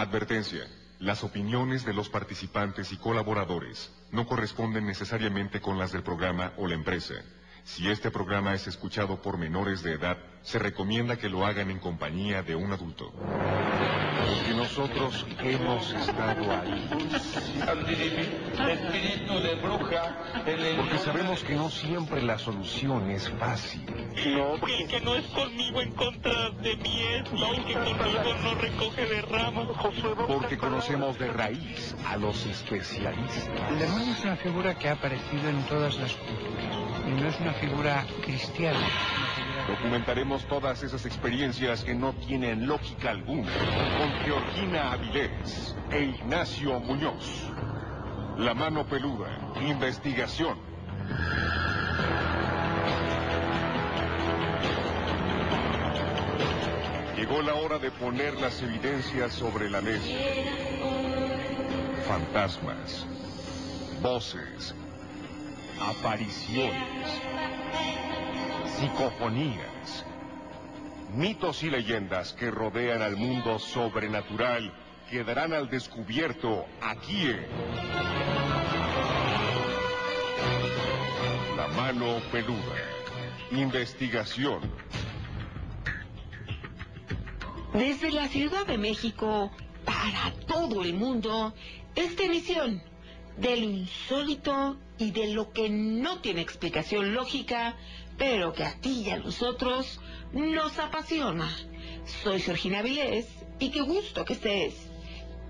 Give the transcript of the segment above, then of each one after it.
Advertencia. Las opiniones de los participantes y colaboradores no corresponden necesariamente con las del programa o la empresa. Si este programa es escuchado por menores de edad, se recomienda que lo hagan en compañía de un adulto. Porque nosotros hemos estado ahí. Espíritu de bruja. Porque sabemos que no siempre la solución es fácil. No, porque... que no es conmigo en contra de mí es, y que conmigo no recoge de ramas. Porque conocemos de raíz a los especialistas. El demonio es una figura que ha aparecido en todas las culturas y no es una figura cristiana. Documentaremos todas esas experiencias que no tienen lógica alguna con Georgina Avilés e Ignacio Muñoz. La mano peluda, investigación. Llegó la hora de poner las evidencias sobre la mesa. Fantasmas, voces, apariciones, psicofonías, mitos y leyendas que rodean al mundo sobrenatural quedarán al descubierto aquí en La mano peluda. Investigación. Desde la Ciudad de México, para todo el mundo, esta emisión del insólito y de lo que no tiene explicación lógica, pero que a ti y a nosotros nos apasiona. Soy Georgina Vilés y qué gusto que estés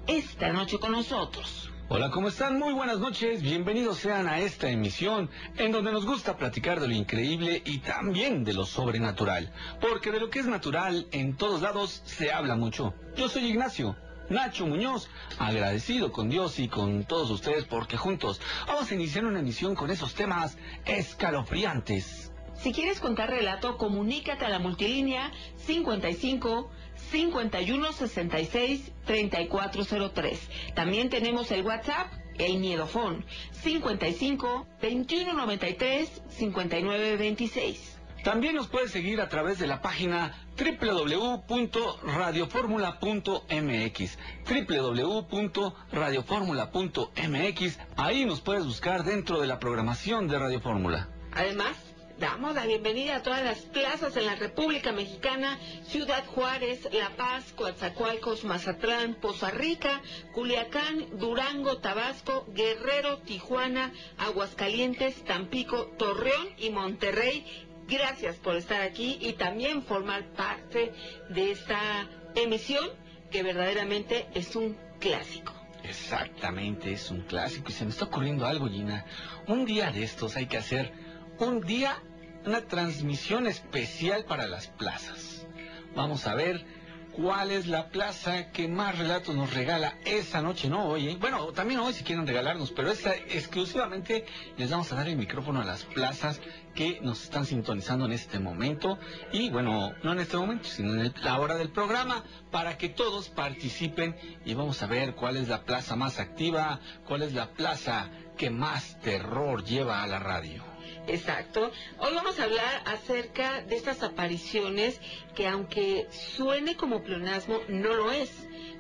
esta noche con nosotros. Hola, ¿cómo están? Muy buenas noches. Bienvenidos sean a esta emisión en donde nos gusta platicar de lo increíble y también de lo sobrenatural. Porque de lo que es natural en todos lados se habla mucho. Yo soy Ignacio. Nacho Muñoz, agradecido con Dios y con todos ustedes porque juntos vamos a iniciar una emisión con esos temas escalofriantes. Si quieres contar relato, comunícate a la multilínea 55 51 66 3403. También tenemos el WhatsApp, el Miedofón, 55 21 93 59 26. También nos puedes seguir a través de la página www.radioformula.mx www.radioformula.mx Ahí nos puedes buscar dentro de la programación de Radio Fórmula. Además, damos la bienvenida a todas las plazas en la República Mexicana, Ciudad Juárez, La Paz, Coatzacoalcos, Mazatlán, Poza Rica, Culiacán, Durango, Tabasco, Guerrero, Tijuana, Aguascalientes, Tampico, Torreón y Monterrey. Gracias por estar aquí y también formar parte de esta emisión que verdaderamente es un clásico. Exactamente, es un clásico y se me está ocurriendo algo, Gina. Un día de estos hay que hacer un día, una transmisión especial para las plazas. Vamos a ver cuál es la plaza que más relatos nos regala esa noche, no hoy, bueno, también hoy si quieren regalarnos, pero esta exclusivamente les vamos a dar el micrófono a las plazas que nos están sintonizando en este momento y bueno, no en este momento, sino en la hora del programa para que todos participen y vamos a ver cuál es la plaza más activa, cuál es la plaza que más terror lleva a la radio. Exacto. Hoy vamos a hablar acerca de estas apariciones que aunque suene como pleonasmo, no lo es.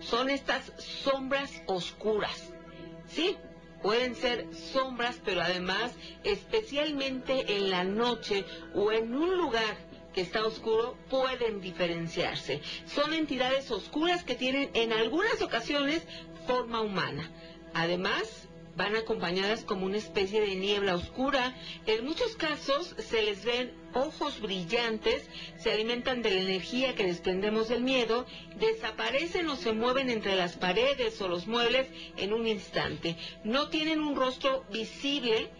Son estas sombras oscuras. Sí, pueden ser sombras, pero además, especialmente en la noche o en un lugar que está oscuro, pueden diferenciarse. Son entidades oscuras que tienen en algunas ocasiones forma humana. Además, van acompañadas como una especie de niebla oscura. En muchos casos se les ven ojos brillantes, se alimentan de la energía que desprendemos del miedo, desaparecen o se mueven entre las paredes o los muebles en un instante. No tienen un rostro visible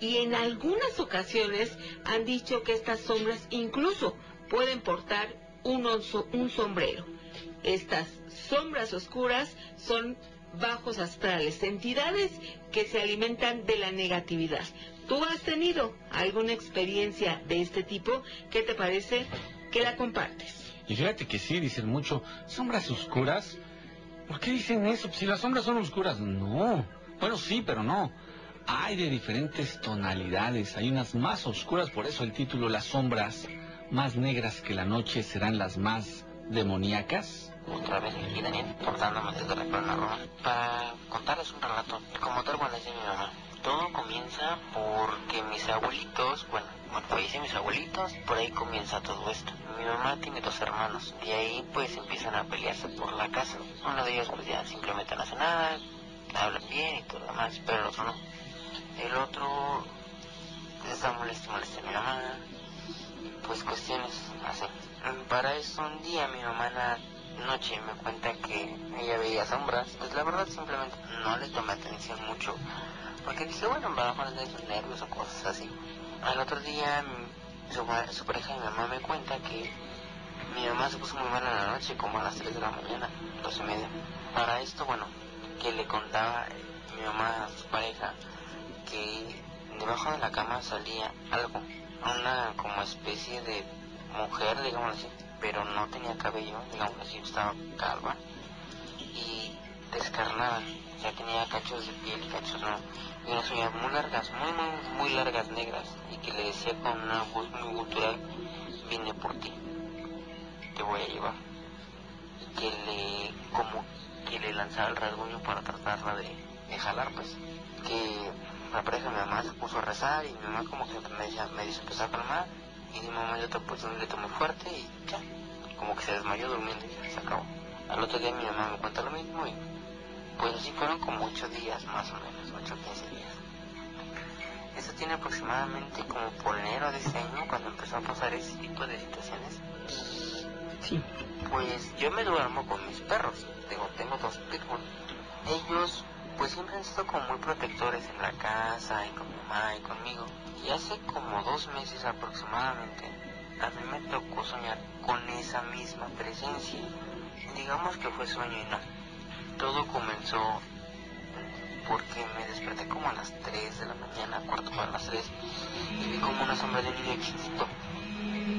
y en algunas ocasiones han dicho que estas sombras incluso pueden portar un, un sombrero. Estas sombras oscuras son bajos astrales, entidades que se alimentan de la negatividad. ¿Tú has tenido alguna experiencia de este tipo? ¿Qué te parece que la compartes? Y fíjate que sí, dicen mucho, sombras oscuras. ¿Por qué dicen eso? Si las sombras son oscuras. No. Bueno, sí, pero no. Hay de diferentes tonalidades. Hay unas más oscuras, por eso el título, las sombras más negras que la noche serán las más demoníacas. Otra vez aquí Daniel, portándome desde la Corona Roma, para contarles un relato, como tal cuando decía mi mamá. Todo comienza porque mis abuelitos, bueno, bueno, fallecen mis abuelitos, por ahí comienza todo esto. Mi mamá tiene dos hermanos, y ahí pues empiezan a pelearse por la casa. Uno de ellos pues ya simplemente no hace nada, hablan bien y todo lo demás, pero el otro no. El otro está molesto, molesto a mi mamá, pues cuestiones así. Para eso un día mi mamá noche me cuenta que ella veía sombras, pues la verdad simplemente no le tomé atención mucho, porque dije, bueno, a de sus nervios o cosas así. Al otro día su, su pareja y mi mamá me cuenta que mi mamá se puso muy mal en la noche, como a las 3 de la mañana, dos y media. Para esto, bueno, que le contaba mi mamá a su pareja que debajo de la cama salía algo, una como especie de mujer, digamos así, pero no tenía cabello, digamos así, estaba calva y descarnada, ya tenía cachos de piel y cachos no, y unas uñas muy largas, muy, muy, muy largas negras, y que le decía con una voz muy gutural, vine por ti, te voy a llevar, y que le, como que le lanzaba el rasguño para tratarla de, de jalar, pues, que la pareja mi mamá se puso a rezar y mi mamá como que me, decía, me dice empezó a calmar y mi mamá le tomó, le tomó fuerte y ya, como que se desmayó durmiendo y se acabó. Al otro día mi mamá me cuenta lo mismo y pues así fueron como ocho días más o menos, ocho o quince días. Esto tiene aproximadamente como por enero de ese año cuando empezó a pasar ese tipo de situaciones. Sí. Pues yo me duermo con mis perros, digo, tengo dos pitbull. Ellos pues siempre han sido como muy protectores en la casa y con mi mamá y conmigo. Y hace como dos meses aproximadamente, a mí me tocó soñar con esa misma presencia. Digamos que fue sueño y no. Todo comenzó porque me desperté como a las 3 de la mañana, cuarto para las 3, y vi como una sombra de un niño chiquito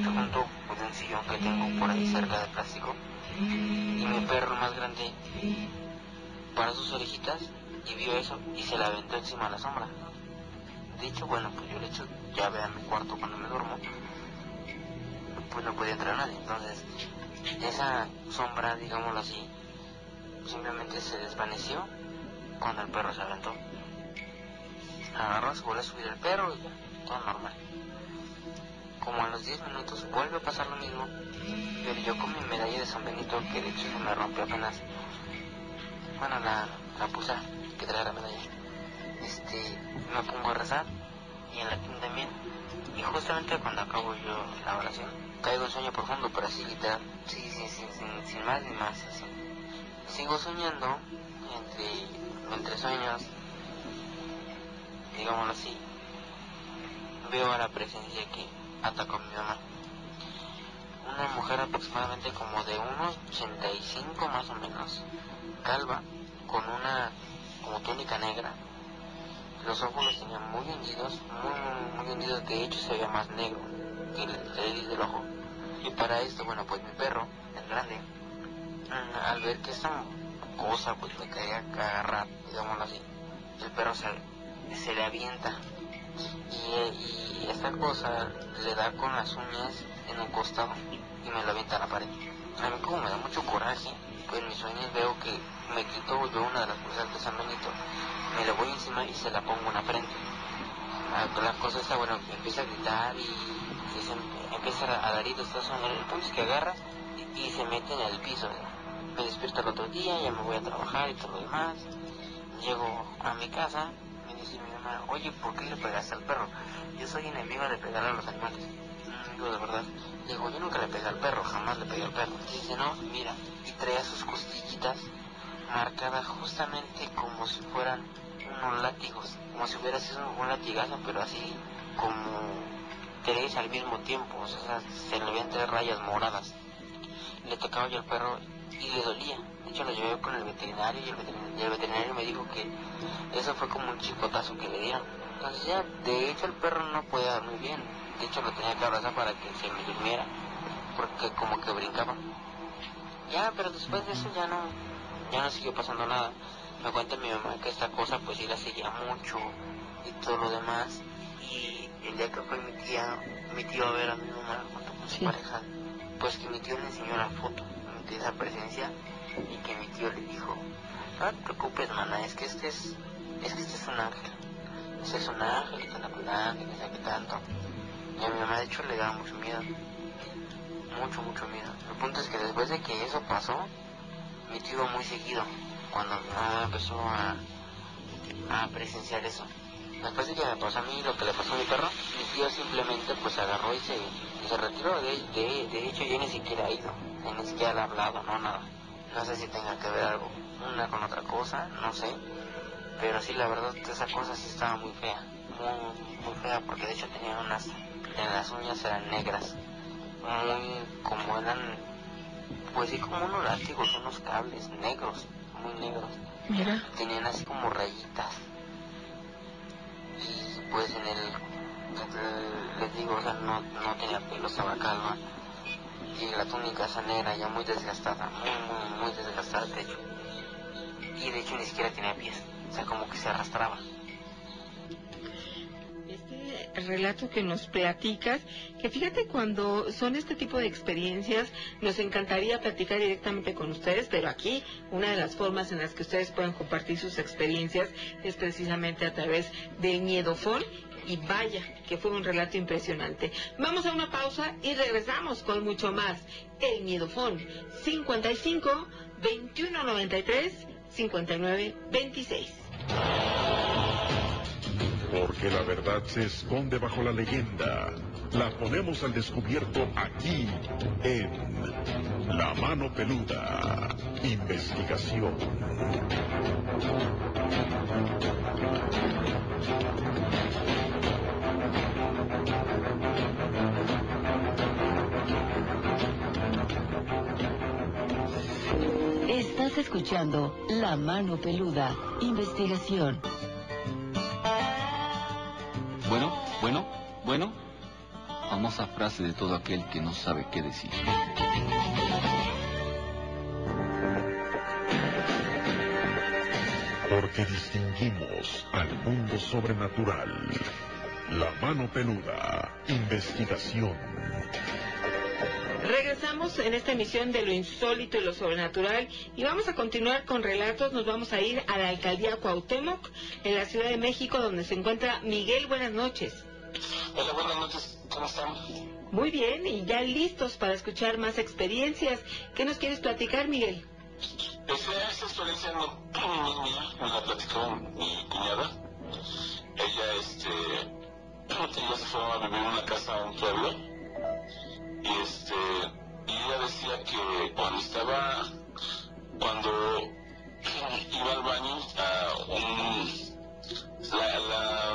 junto con un sillón que tengo por ahí cerca de plástico. Y mi perro más grande para sus orejitas y vio eso y se la aventó encima de la sombra. De hecho, bueno, pues yo le echo llave a mi cuarto cuando me duermo, pues no podía entrar nadie. Entonces, esa sombra, digámoslo así, simplemente se desvaneció cuando el perro se aventó. Agarró, se volvió a subir el perro y ya, todo normal. Como a los 10 minutos vuelve a pasar lo mismo, pero yo con mi medalla de San Benito, que de hecho se me rompió apenas, bueno, la, la puse que la. Este, me pongo a rezar y en latín también. Y justamente cuando acabo yo la oración, caigo en sueño profundo, pero así sí, sí, sí, sin, sin más ni más, así. Sigo soñando entre, entre sueños, digámoslo así. Veo a la presencia que atacó a mi mamá. Una mujer aproximadamente como de unos 85 más o menos, calva, con una como túnica negra. Los ojos los tenía muy hundidos, muy, muy, hundidos, de hecho se veía más negro que el, iris del ojo. Y para esto, bueno, pues mi perro, el grande, mm, al ver que esta cosa pues me quería agarrar, digámoslo así, el perro se, se le avienta y, y esta cosa le da con las uñas en un costado y me lo avienta a la pared. A mí como me da mucho coraje, pues en mis sueños veo que me quito yo una de las cosas de San Benito, me la voy encima y se la pongo en la frente. La cosa está, bueno, empieza a gritar y, se empieza a dar el punto es que agarra y, se mete en el piso. Me despierto el otro día, ya me voy a trabajar y todo lo demás. Llego a mi casa, me dice mi mamá, oye, ¿por qué le pegaste al perro? Yo soy enemigo de pegarle a los animales. Mm, Digo, de verdad. Digo, yo nunca le pegué al perro, jamás le pegué al perro. Dice, no, mira, y traía sus costillitas marcadas justamente como si fueran unos látigos, como si hubiera sido un latigazo, pero así como tres al mismo tiempo, o sea, se le veían tres rayas moradas. Le tocaba yo al perro y le dolía. De hecho, lo llevé con el veterinario y el veterinario, y el veterinario me dijo que eso fue como un chicotazo que le dieron. Entonces ya, de hecho el perro no podía dormir bien. De hecho lo tenía que abrazar para que se me durmiera, porque como que brincaba. Ya, pero después de eso ya no, ya no siguió pasando nada. Me cuenta mi mamá que esta cosa pues sí la seguía mucho y todo lo demás. Y el día que fue mi tía, mi tío a ver a mi mamá junto con su Sí. pareja, pues que mi tío le enseñó la foto. Sentí esa presencia y que mi tío le dijo, no te preocupes, mana, es que este es, es que este es un ángel. Este es un ángel que te anda cuidando y que sabe tanto. Y a mi mamá de hecho le daba mucho miedo. Mucho, mucho miedo. El punto es que después de que eso pasó, iba muy seguido. Cuando mi mamá empezó a, presenciar eso. Después de que me pasó a mí lo que le pasó a mi perro, mi tío simplemente pues agarró y se, y se retiró. De, de, de hecho yo ni siquiera he ido, ni siquiera he hablado, no nada. No sé si tenga que ver algo, una con otra cosa, no sé. Pero sí, la verdad, esa cosa sí estaba muy fea. Muy, muy fea, porque de hecho tenía unas... En las uñas eran negras. Muy como eran... Pues sí, como unos látigos, unos cables negros, muy negros. Mira. Tenían así como rayitas. Y pues en el... les digo, o sea, no, no tenía pelo, estaba calva. Y la túnica esa negra ya muy desgastada, muy, muy, muy desgastada de hecho. Y de hecho ni siquiera tenía pies, o sea, como que se arrastraba. Este relato que nos platicas, que fíjate cuando son este tipo de experiencias, nos encantaría platicar directamente con ustedes, pero aquí una de las formas en las que ustedes pueden compartir sus experiencias es precisamente a través del miedofón. Y vaya, que fue un relato impresionante. Vamos a una pausa y regresamos con mucho más. El miedofón 55 2193 59 26. Porque la verdad se esconde bajo la leyenda. La ponemos al descubierto aquí en La Mano Peluda. Investigación. Estás escuchando La Mano Peluda, investigación. Famosa frase de todo aquel que no sabe qué decir. Porque distinguimos al mundo sobrenatural. La Mano Peluda. Investigación. Regresamos en esta emisión de lo insólito y lo sobrenatural y vamos a continuar con relatos. Nos vamos a ir a la alcaldía Cuauhtémoc, en la Ciudad de México, donde se encuentra Miguel. Buenas noches. Hola, buenas noches, ¿cómo están? Muy bien, y ya listos para escuchar más experiencias. ¿Qué nos quieres platicar, Miguel? Esa, esa experiencia no, no es mía, me la platicó mi cuñada. Ella, este, ella se fue a vivir en una casa a un pueblo y este, y ella decía que cuando estaba, cuando iba al baño, a un, la, la,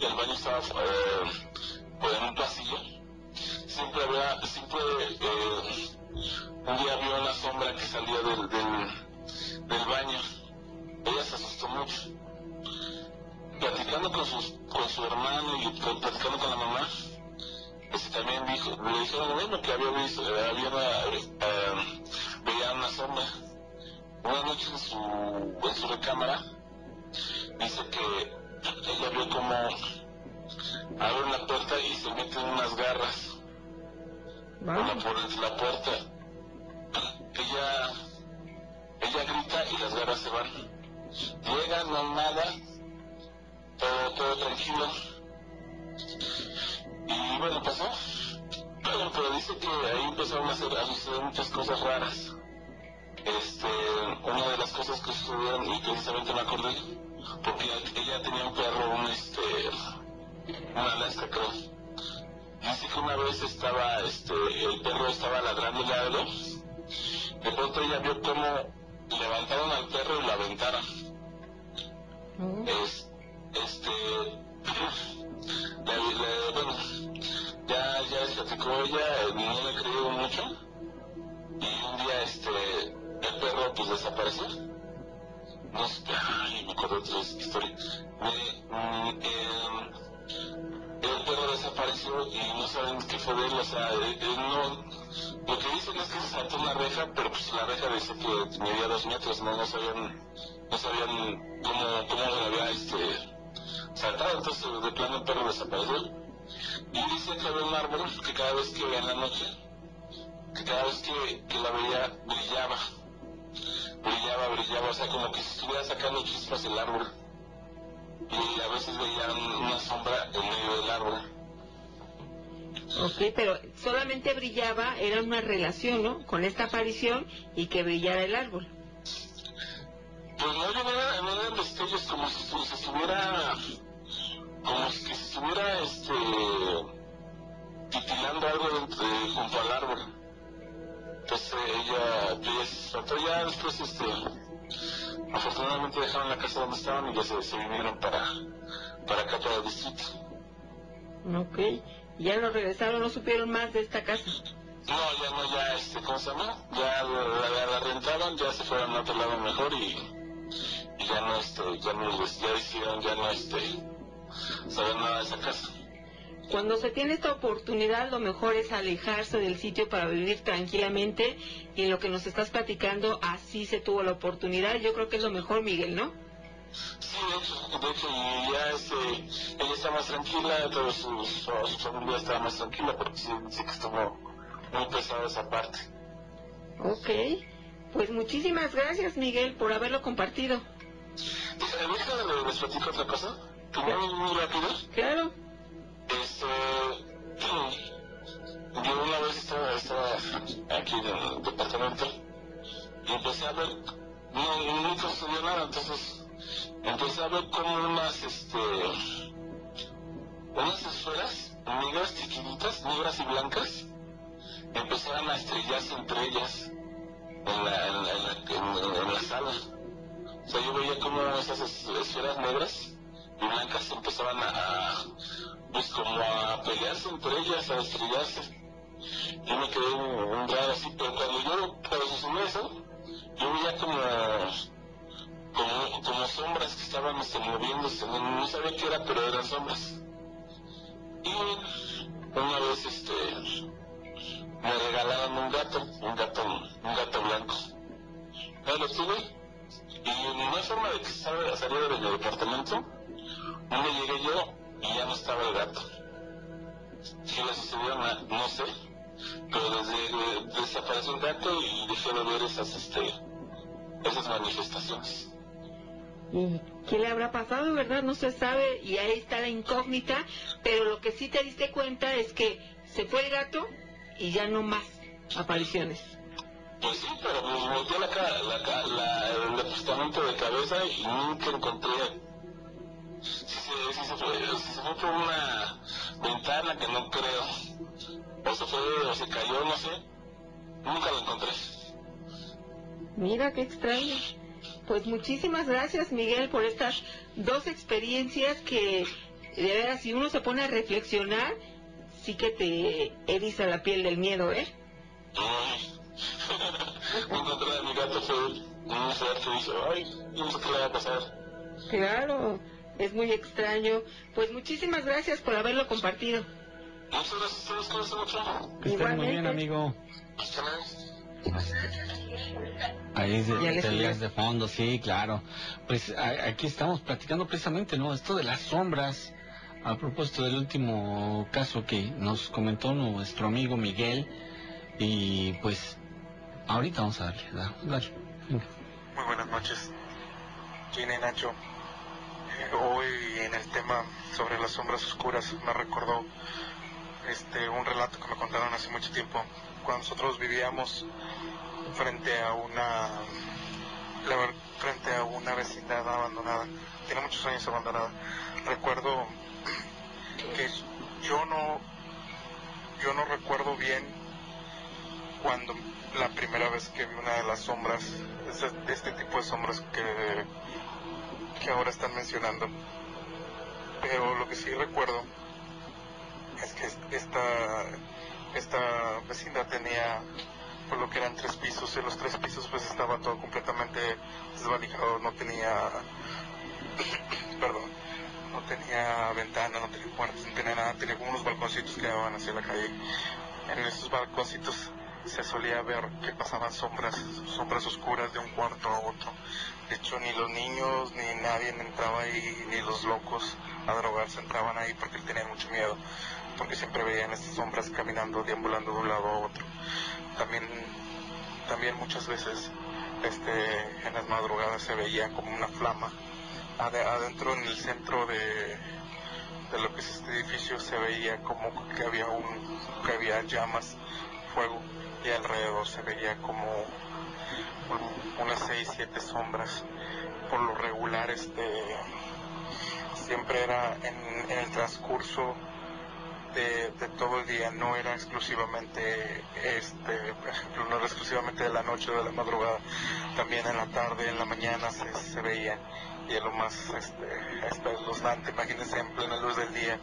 el baño estaba eh, pues, en un pasillo, siempre había, siempre, eh, un día vio una sombra que salía del, del, del baño. Ella se asustó mucho. Platicando con, sus, con su hermano y platicando con la mamá, este también dijo, le dijeron lo mismo que había visto, había una, eh, veía una sombra. Una noche en su, en su recámara, dice que ella vio como abre la puerta y se meten unas garras una por entre la puerta. Ella, ella grita y las garras se van. Llega, no nada, todo, todo tranquilo. Y bueno, pasó. Pero, pero dice que ahí empezaron a, hacer, a suceder muchas cosas raras. Este, una de las cosas que sucedieron, y precisamente me acordé, porque ella tenía un perro, un este, una Alaska creo. Dice que una vez estaba, este, el perro estaba ladrándole algo. De pronto ella vio cómo levantaron al perro y lo aventaron. Es, este, le- bueno, ya, ya platicó ella, no le creyó mucho. Y un día, este, el perro pues desapareció. No sé, ay, me acuerdo de otra historia. Me, mm, em, el perro desapareció y no saben qué fue de él, o sea, él, no, lo que dicen es que se saltó una reja, pero pues la reja dice que medía dos metros, no, no sabían, no sabían cómo, cómo lo había este, saltado, entonces de plano el perro desapareció. Y dice que había un árbol que cada vez que en la noche que cada vez que, que la veía brillaba, brillaba, brillaba, o sea, como que si estuviera sacando chispas el árbol. Y a veces veía una sombra en medio del árbol. Ok, pero solamente brillaba, era una relación, ¿no? Con esta aparición y que brillara el árbol. Pues no, eran, no eran destellos como si se se estuviera, como si se estuviera, este, titilando algo dentro de- junto al árbol. Entonces ella, ella se ya después, este, afortunadamente dejaron la casa donde estaban y ya se, se vinieron para, para acá, para el distrito. Ok, ya no regresaron, no supieron más de esta casa. No, ya no, ya, este, ¿cómo se llama? Ya la, la- la rentaban, ya se fueron a otro lado mejor y, y ya no, este, ya no, les- ya decidieron, ya no, este, saber nada de esa casa. Cuando se tiene esta oportunidad, lo mejor es alejarse del sitio para vivir tranquilamente. Y en lo que nos estás platicando, así se tuvo la oportunidad. Yo creo que es lo mejor, Miguel, ¿no? Sí, de hecho, de hecho, y ya, este, ella está más tranquila, toda su, su, su familia está más tranquila, porque sí, sí que estuvo muy pesada esa parte. Ok, pues muchísimas gracias, Miguel, por haberlo compartido. Deja- Déjame les platico otra cosa, muy, muy rápido. Claro. Este, yo una vez estaba, aquí en el departamento y empecé a ver, no, nunca sucedió nada, entonces empecé a ver como unas, este, unas esferas negras chiquititas, negras y blancas, empezaban a estrellarse entre ellas en la, en la, en la, sala. O sea, yo veía como esas es- esferas negras blancas empezaban a, pues como a pelearse entre ellas, a estrellarse. Yo me quedé un, un raro así, pero cuando yo procesé eso, yo veía como, como, como sombras que estaban este, moviéndose, no, no sabía qué era, pero eran sombras. Y una vez este me regalaron un gato, un gato, un gato blanco. Ya lo tuve y no hay forma de que saliera de mi departamento. Un día llegué yo y ya no estaba el gato. ¿Qué le sucedió? No sé. Pero desde eh, desapareció el gato y dejé de ver esas, este, esas manifestaciones. ¿Y qué le habrá pasado, verdad? No se sabe y ahí está la incógnita, pero lo que sí te diste cuenta es que se fue el gato y ya no más apariciones. Pues sí, pero pues volteé la, la, ca- la, el departamento de cabeza y nunca encontré. Si se, fue, si se fue por una ventana que no creo, o se fue, o se cayó, no sé, nunca lo encontré. Mira qué extraño. Pues muchísimas gracias, Miguel, por estas dos experiencias que, de veras, si uno se pone a reflexionar, sí que te eriza la piel del miedo, ¿eh? Ay. encontré a mi gato fue un que dice, ay, no sé qué le va a pasar. Claro, es muy extraño. Pues muchísimas gracias por haberlo compartido. Muchas gracias a ustedes, mucho. Que estés muy bien, amigo. Hasta luego. Ahí oías de fondo, sí, claro. Pues a- aquí estamos platicando precisamente, ¿no? Esto de las sombras. A propósito del último caso que nos comentó nuestro amigo Miguel. Y pues, ahorita vamos a darle, da- dale. venga. Muy buenas noches, Gina y Nacho. Hoy en el tema sobre las sombras oscuras me recordó este un relato que me contaron hace mucho tiempo cuando nosotros vivíamos frente a una frente a una vecindad abandonada. Tiene muchos años abandonada. Recuerdo que yo no yo no recuerdo bien cuando la primera vez que vi una de las sombras, de este tipo de sombras que, que ahora están mencionando. Pero lo que sí recuerdo es que esta, esta vecindad tenía por lo que eran tres pisos, y los tres pisos pues estaba todo completamente desvalijado, no tenía, perdón, no tenía ventana, no tenía puertas, no tenía nada, tenía como unos balconcitos que daban hacia la calle. En esos balconcitos se solía ver que pasaban sombras, sombras oscuras de un cuarto a otro. De hecho, ni los niños ni nadie entraba ahí, ni los locos a drogarse entraban ahí porque tenían mucho miedo, porque siempre veían estas sombras caminando, deambulando de un lado a otro. también, también muchas veces este, en las madrugadas se veía como una flama. adentro en el centro de, de lo que es este edificio se veía como que había un que había llamas, fuego y alrededor se veía como unas seis, siete sombras. Por lo regular este siempre era en, el transcurso de, todo el día, no era exclusivamente, este, por ejemplo, no era exclusivamente de la noche o de la madrugada, también en la tarde, en la mañana se, se veía y es lo más este, espeluznante. Imagínense en plena luz del día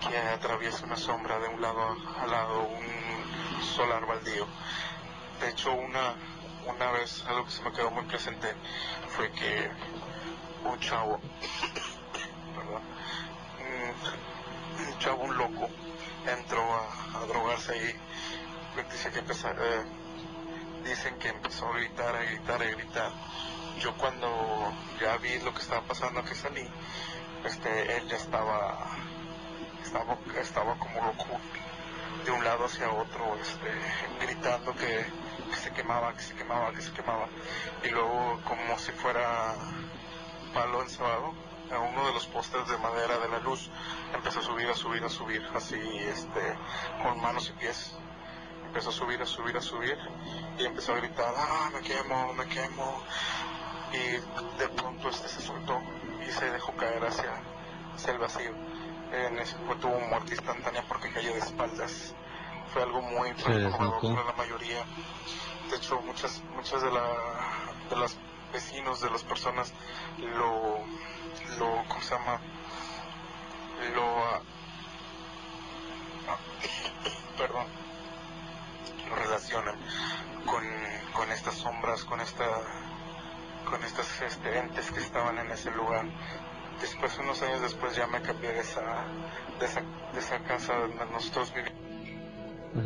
que atraviesa una sombra de un lado al lado, un solar baldío. De hecho, una, una vez algo que se me quedó muy presente fue que un chavo, un, chavo, un loco, entró a, drogarse ahí. Dice que eh, dicen que empezó a gritar, a gritar, a gritar yo cuando ya vi lo que estaba pasando que salí, este, él ya estaba, estaba, estaba como loco de un lado hacia otro, este, gritando que, se quemaba, que se quemaba, que se quemaba. Y luego como si fuera palo encebado, a uno de los postes de madera de la luz, empezó a subir, a subir, a subir, así, este, con manos y pies. Empezó a subir, a subir, a subir, y empezó a gritar, ah, me quemo, me quemo, y de pronto este se soltó y se dejó caer hacia, el vacío. En ese fue tuvo muerte instantánea porque cayó de espaldas. Fue algo muy perturbador para la mayoría. De hecho, muchas, muchas de, la, de los vecinos, de las personas, lo, lo ¿cómo se llama? Lo, ah, perdón, lo relacionan con, con estas sombras, con esta con estos este, entes que estaban en ese lugar. Después, unos años después, ya me cambié de esa, de esa, de esa casa donde nosotros vivimos. A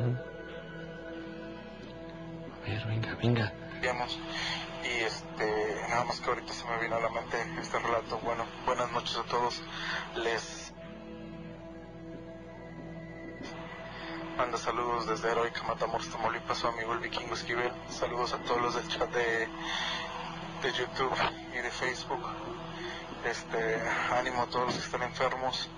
ver, venga, venga. Y este, nada más que ahorita se me vino a la mente este relato. Bueno, buenas noches a todos. Les mando saludos desde Heroica Matamoros, Tamaulipas, su amigo el vikingo Esquivel. Saludos a todos los del chat de de YouTube y de Facebook. Este, ánimo a todos los que están enfermos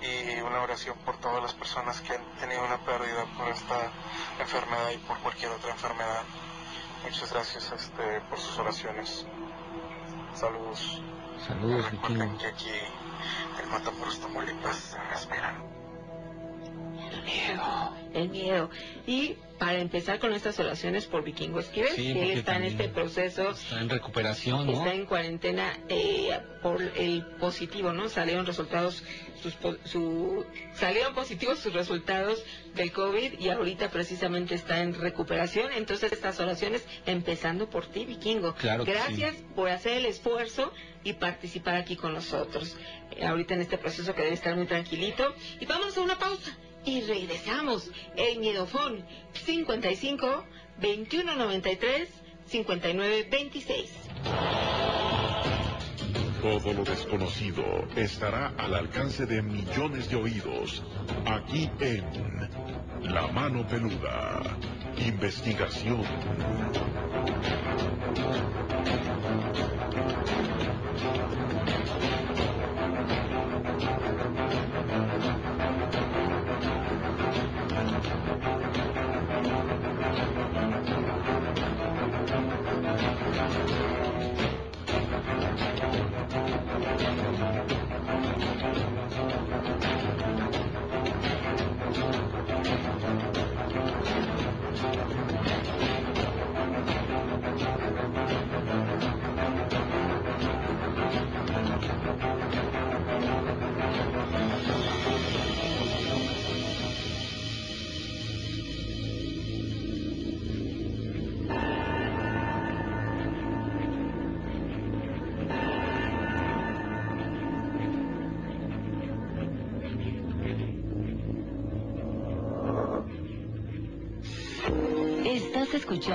y una oración por todas las personas que han tenido una pérdida por esta enfermedad y por cualquier otra enfermedad. Muchas gracias este, por sus oraciones. Saludos. Saludos, Recuerden que aquí en Matamoros, Tamaulipas, respiran el miedo. El miedo. Y para empezar con estas oraciones por Vikingo Esquivel, que él está en este proceso. Está en recuperación, ¿no? Está en cuarentena eh, por el positivo, ¿no? Salieron resultados, sus, su, salieron positivos sus resultados del COVID y ahorita precisamente está en recuperación. Entonces estas oraciones empezando por ti, Vikingo. Claro Gracias por hacer el esfuerzo y participar aquí con nosotros. Eh, ahorita en este proceso que debe estar muy tranquilito. Y vamos a una pausa y regresamos. El Miedofón 55 2193 5926. Todo lo desconocido estará al alcance de millones de oídos aquí en La Mano Peluda. Investigación.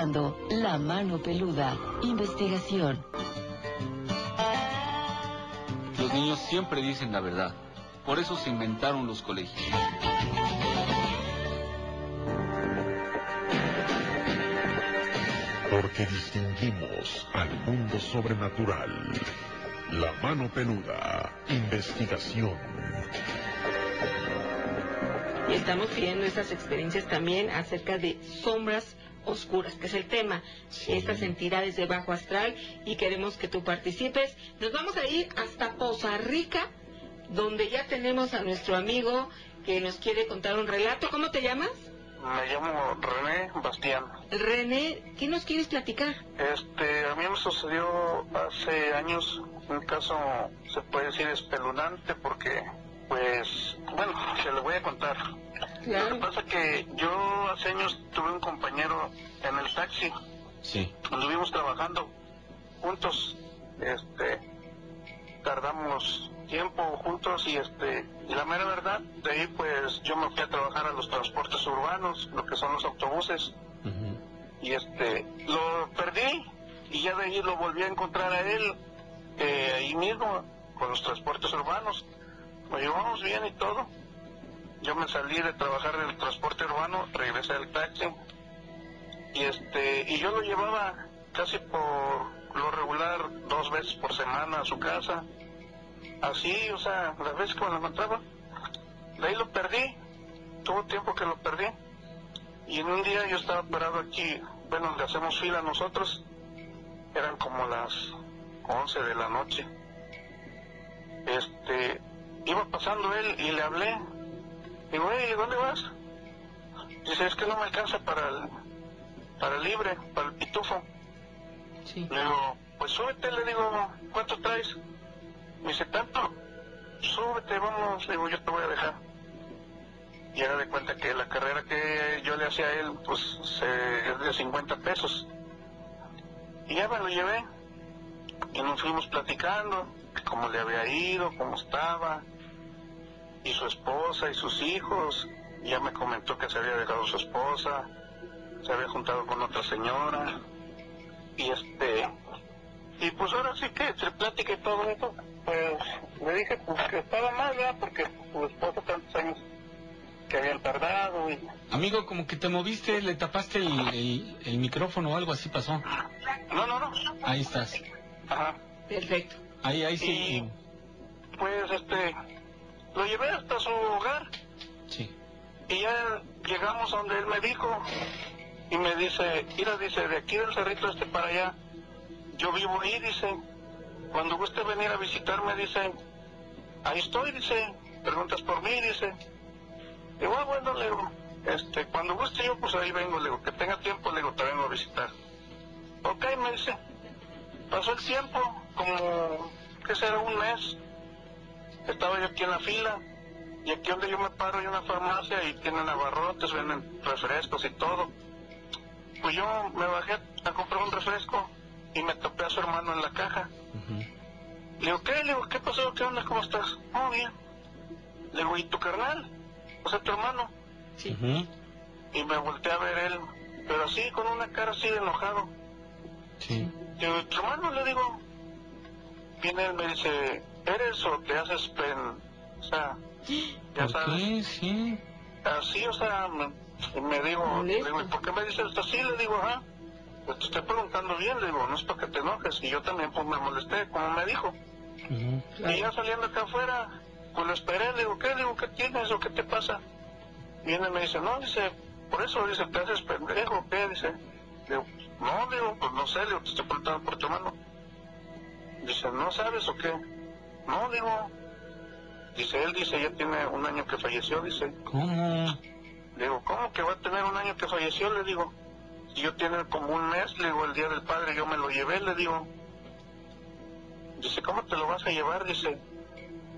Escuchando La Mano Peluda, investigación. Los niños siempre dicen la verdad. Por eso se inventaron los colegios. porque distinguimos al mundo sobrenatural. La mano peluda, investigación. Y estamos viendo estas experiencias también acerca de sombras oscuras, que es el tema, estas entidades de bajo astral, y queremos que tú participes. Nos vamos a ir hasta Poza Rica, donde ya tenemos a nuestro amigo que nos quiere contar un relato. ¿Cómo te llamas? Me llamo René Bastián. René, ¿qué nos quieres platicar? Este, a mí me sucedió hace años un caso, se puede decir, espeluznante porque, pues, bueno, se lo voy a contar. Lo que pasa que yo hace años tuve un compañero en el taxi. Sí. Estuvimos trabajando juntos. Este, tardamos tiempo juntos y este, y la mera verdad, de ahí pues yo me fui a trabajar a los transportes urbanos, lo que son los autobuses. Y este, lo perdí y ya de ahí lo volví a encontrar a él eh, ahí mismo con los transportes urbanos. Nos llevamos bien y todo yo me salí de trabajar en el transporte urbano, regresé al taxi y este y yo lo llevaba casi por lo regular dos veces por semana a su casa. Así, o sea, las veces que me lo encontraba, de ahí lo perdí, tuvo tiempo que lo perdí. Y en un día yo estaba parado aquí, bueno, donde hacemos fila nosotros, eran como las 11 de la noche. Este, iba pasando él y le hablé, Digo, hey, ¿dónde vas? Dice, es que no me alcanza para el, para el libre, para el pitufo. Sí. Le digo, pues súbete, le digo, ¿cuánto traes? Me dice, tanto, súbete, vamos, le digo, yo te voy a dejar. Y haga de cuenta que la carrera que yo le hacía a él, pues se, es de 50 pesos. Y ya me lo llevé. Y nos fuimos platicando, cómo le había ido, cómo estaba, y su esposa y sus hijos. Ya me comentó que se había dejado su esposa, se había juntado con otra señora. Y este, y pues ahora sí que se platica y todo esto, pues le dije pues que estaba mal, ¿verdad? Porque su esposa tantos años que habían tardado y... Amigo, como que te moviste, le tapaste el, el, el micrófono o algo así pasó. No, no, no. Ahí estás. Ajá. Perfecto. Ahí, ahí sí. Y, pues este, lo llevé hasta su hogar. Sí. Y ya llegamos donde él me dijo y me dice, mira, dice, de aquí del cerrito este para allá, yo vivo ahí, dice, cuando guste venir a visitarme, dice, ahí estoy, dice, preguntas por mí, dice. Digo, ah, bueno, le digo, este, cuando guste yo, pues ahí vengo, le digo, que tenga tiempo, le digo, te vengo a visitar. Ok, me dice, pasó el tiempo, como, ¿qué será? Un mes. Estaba yo aquí en la fila, y aquí donde yo me paro hay una farmacia y tienen abarrotes, venden refrescos y todo. Pues yo me bajé a comprar un refresco y me topé a su hermano en la caja. Le digo, ¿qué? Le digo, ¿qué pasó? ¿Qué onda? ¿Cómo estás? Oh, bien. Le digo, ¿y tu carnal? O sea, tu hermano. Sí. Y me volteé a ver él, pero así, con una cara así de enojado. Sí. Digo, ¿tu hermano? Le digo. Viene él, me dice, ¿eres o te haces pen? O sea, ya ¿Por sabes. qué? Sí. Así, o sea, me, digo, le digo, ¿y por qué me dices esto así? Le digo, ah, pues te estoy preguntando bien, le digo, no es para que te enojes. Y yo también pues me molesté, como me dijo. Y ya saliendo acá afuera, pues lo esperé, le digo, ¿qué? Le digo, ¿qué tienes o qué te pasa? Viene y me dice, no, dice, por eso, dice, ¿te haces pendejo o qué? Dice, le digo, no, le digo, pues no sé, le digo, te estoy preguntando por tu hermano. Dice, ¿no sabes o qué? No, digo, dice, él dice, ya tiene un año que falleció, dice. ¿Cómo? Digo, ¿cómo que va a tener un año que falleció? Le digo, si yo tiene como un mes, le digo, el día del padre yo me lo llevé, le digo. Dice, ¿cómo te lo vas a llevar? Dice,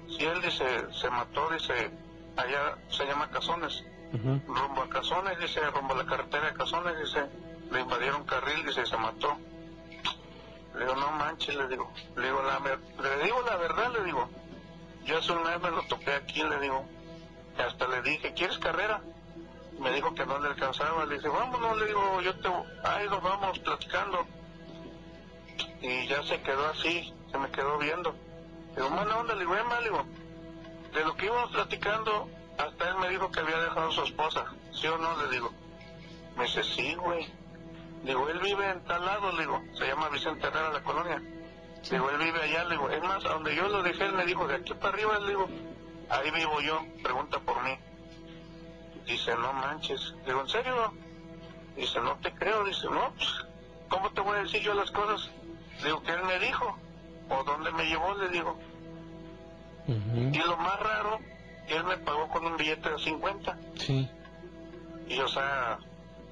si él dice, se mató, dice, allá se llama Cazones, rumbo a Cazones, dice, rumbo a la carretera de Cazones, dice, le invadieron carril, dice, se mató. Le digo, no manches, le digo, le digo la, le digo la verdad, le digo, yo hace un mes me lo topé aquí, le digo, y hasta le dije, ¿quieres carrera? Me dijo que no le alcanzaba, le dije, vámonos, le digo, yo te, ahí nos vamos platicando. Y ya se quedó así, se me quedó viendo. Le digo, mala onda, le digo, "Eh, ma", le digo, de lo que íbamos platicando, hasta él me dijo que había dejado a su esposa, ¿sí o no? Le digo, me dice, sí, güey. Digo, él vive en tal lado, le digo, se llama Vicente Herrera la colonia. Digo, él vive allá, le digo, es más, a donde yo lo dejé, él me dijo, de aquí para arriba, le digo, ahí vivo yo, pregunta por mí. Dice, no manches. Digo, ¿en serio? Dice, no te creo. Dice, no, pues, ¿cómo te voy a decir yo las cosas? Digo, que él me dijo, o dónde me llevó, le digo. Y lo más raro, él me pagó con un billete de 50. Sí. Y, o sea,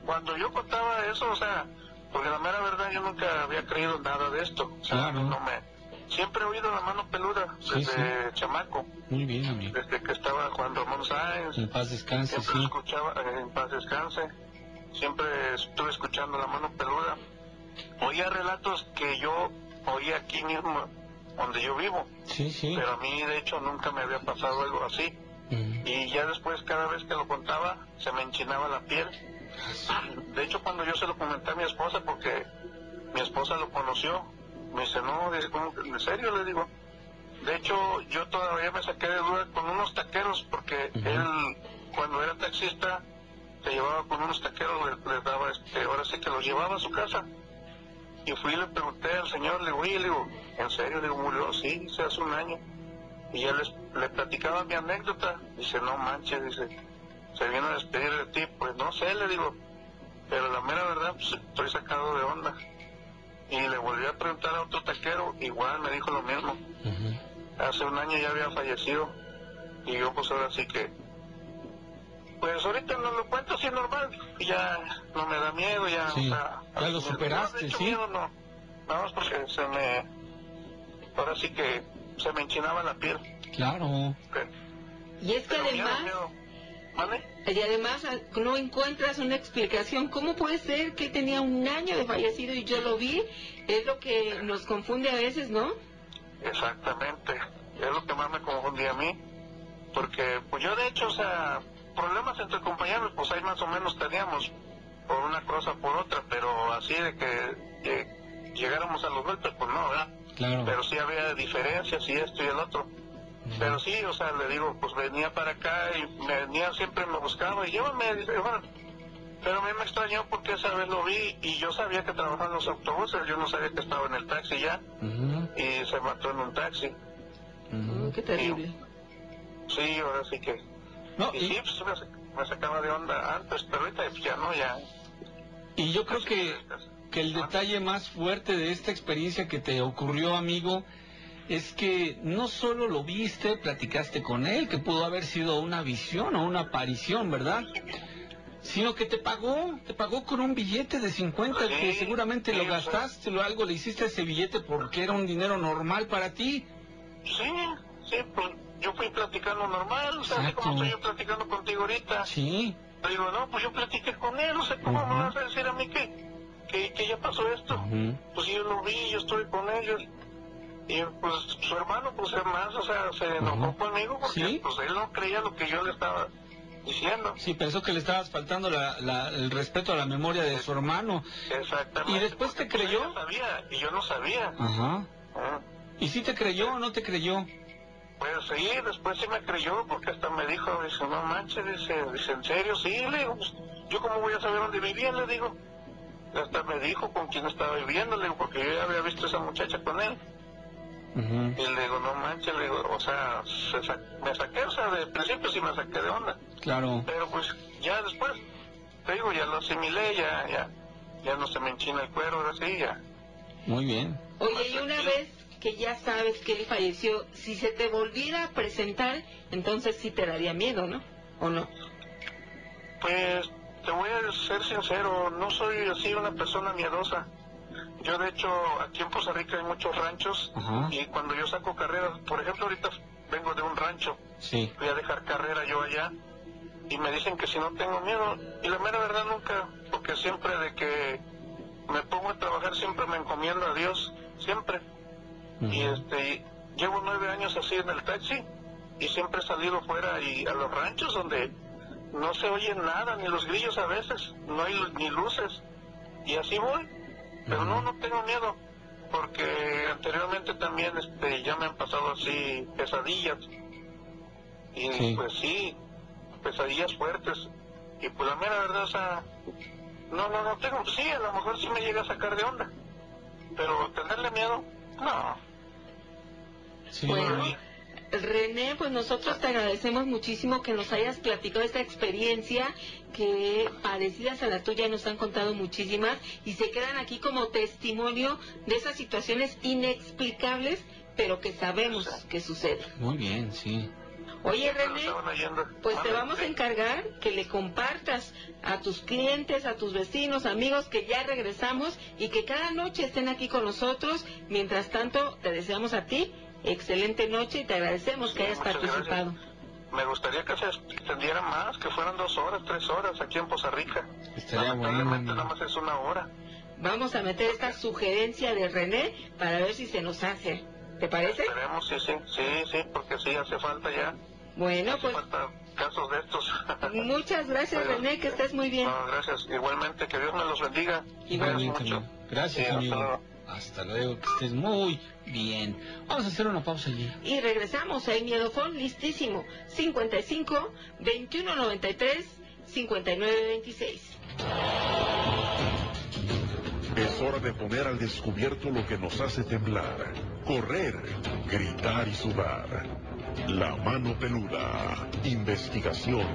cuando yo contaba eso, o sea, porque la mera verdad yo nunca había creído nada de esto. O sea, Claro. no me... Siempre he oído la mano peluda Sí, desde chamaco, Muy bien, amigo. desde que estaba Juan Ramón Sáenz, En paz descanse, siempre sí. escuchaba, eh, en paz descanse, siempre estuve escuchando la mano peluda. Oía relatos que yo oía aquí mismo, donde yo vivo, Sí, sí. pero a mí de hecho nunca me había pasado algo así. Ujú. Y ya después, cada vez que lo contaba, se me enchinaba la piel. De hecho, cuando yo se lo comenté a mi esposa, porque mi esposa lo conoció, me dice, no, dice, ¿cómo que- ¿en serio? Le digo. De hecho, yo todavía me saqué de duda con unos taqueros, porque él, cuando era taxista, se llevaba con unos taqueros, le, daba, este, ahora sí que los llevaba a su casa. Y fui y le pregunté al señor, le digo, oye, le digo, ¿en serio? Le digo, murió, sí, dice, hace un año. Y ya les, le platicaba mi anécdota. Dice, no manches, dice, se vino a despedir de ti. Pues no sé, le digo, pero la mera verdad, pues estoy sacado de onda. Y le volví a preguntar a otro taquero, igual me dijo lo mismo. Hace un año ya había fallecido. Y yo pues ahora sí que... Pues ahorita no lo cuento así normal. Y ya no me da miedo, ya... Sí, o sea, ya lo así, superaste, hecho, ¿sí? miedo no. Nada más porque se me... Ahora sí que se me enchinaba la piel. Claro. Y es que Pero además. Y además ah, no encuentras una explicación. ¿Cómo puede ser que tenía un año de fallecido y yo lo vi? Es lo que nos confunde a veces, ¿no? Exactamente, es lo que más me confundía a mí, porque pues yo de hecho, o sea, problemas entre compañeros, pues ahí más o menos teníamos, por una cosa por otra, pero así de que eh, llegáramos a los golpes, pues no, ¿verdad? Claro. Pero sí había diferencias y esto y el otro. Pero sí, o sea, le digo, pues venía para acá y me venía, siempre me buscaba y llévame, dice, bueno, pero a mí me extrañó porque esa vez lo vi y yo sabía que trabajaba en los autobuses, yo no sabía que estaba en el taxi ya y se mató en un taxi. Qué terrible. Sí, ahora sí que. y, sí, pues me sacaba de onda antes, pero ahorita pues, ya no, ya. Y yo creo que, que el detalle más fuerte de esta experiencia que te ocurrió, amigo, es que no solo lo viste, platicaste con él, que pudo haber sido una visión o una aparición, ¿verdad? Sino que te pagó, te pagó con un billete de 50 que seguramente lo gastaste o algo, le hiciste ese billete porque era un dinero normal para ti. Sí, sí, pues yo fui platicando normal, o sea, así como estoy yo platicando contigo ahorita. Sí. Le digo, no, pues yo platiqué con él, no sé cómo me vas a decir a mí que, que, que ya pasó esto. Pues yo lo vi, yo estuve con ellos. Y pues su hermano, pues es más, o sea, se enojó conmigo porque pues él no creía lo que yo le estaba diciendo. Sí, pensó que le estabas faltando la- la- el respeto a la memoria de su hermano. Exactamente. ¿Y después te creyó? Yo sabía, y yo no sabía. Ajá. Ah, ¿Y si te creyó o no te creyó? Pues sí, después sí me creyó porque hasta me dijo, dice, no manches, dice, dice, ¿en serio? Sí, le digo, pues, yo cómo voy a saber dónde vivía, le digo. Hasta me dijo con quién estaba viviendo, le digo, porque yo ya había visto a esa muchacha con él. Y le digo, no manches, le digo, o sea, se sa- me saqué, o sea, de principio sí me saqué de onda. Claro. Pero pues ya después, te digo, ya lo asimilé, ya, ya, ya no se me enchina el cuero, ahora sí, ya. Muy bien. Oye, y una vez que ya sabes que él falleció, si se te volviera a presentar, entonces sí te daría miedo, ¿no? ¿O no? Pues te voy a ser sincero, no soy así una persona miedosa. Yo de hecho aquí en Costa Rica hay muchos ranchos y cuando yo saco carreras, por ejemplo ahorita vengo de un rancho, Sí. voy a dejar carrera yo allá y me dicen que si no tengo miedo y la mera verdad nunca, porque siempre de que me pongo a trabajar siempre me encomiendo a Dios, siempre. Y este, llevo nueve años así en el taxi y siempre he salido fuera y a los ranchos donde no se oye nada, ni los grillos a veces, no hay ni luces. Y así voy. Pero no, no tengo miedo, porque anteriormente también este, ya me han pasado así pesadillas. Y Sí. pues sí, pesadillas fuertes. Y pues la mera verdad, o sea, No, no, no tengo, sí, a lo mejor sí me llega a sacar de onda, pero tenerle miedo, no. Bueno, René, pues nosotros te agradecemos muchísimo que nos hayas platicado esta experiencia que parecidas a la tuya nos han contado muchísimas y se quedan aquí como testimonio de esas situaciones inexplicables, pero que sabemos que suceden. Muy bien, sí. Oye, René, pues te vamos a encargar que le compartas a tus clientes, a tus vecinos, amigos, que ya regresamos y que cada noche estén aquí con nosotros. Mientras tanto, te deseamos a ti excelente noche y te agradecemos que hayas participado. Me gustaría que se extendiera más, que fueran dos horas, tres horas aquí en Poza Rica. Estaría bueno. nada más es una hora. Vamos a meter esta sugerencia de René para ver si se nos hace. ¿Te parece? Esperemos, sí, sí, sí, sí, porque sí hace falta ya. Bueno, hace pues. falta casos de estos. Muchas gracias, René, que estés muy bien. No, gracias. Igualmente, que Dios me los bendiga. Igualmente. Gracias, amigo. Hasta luego, que estés muy bien. Vamos a hacer una pausa allí. Y regresamos a Miedofón, listísimo. 55 2193 5926. Es hora de poner al descubierto lo que nos hace temblar, correr, gritar y sudar. La mano peluda. Investigación.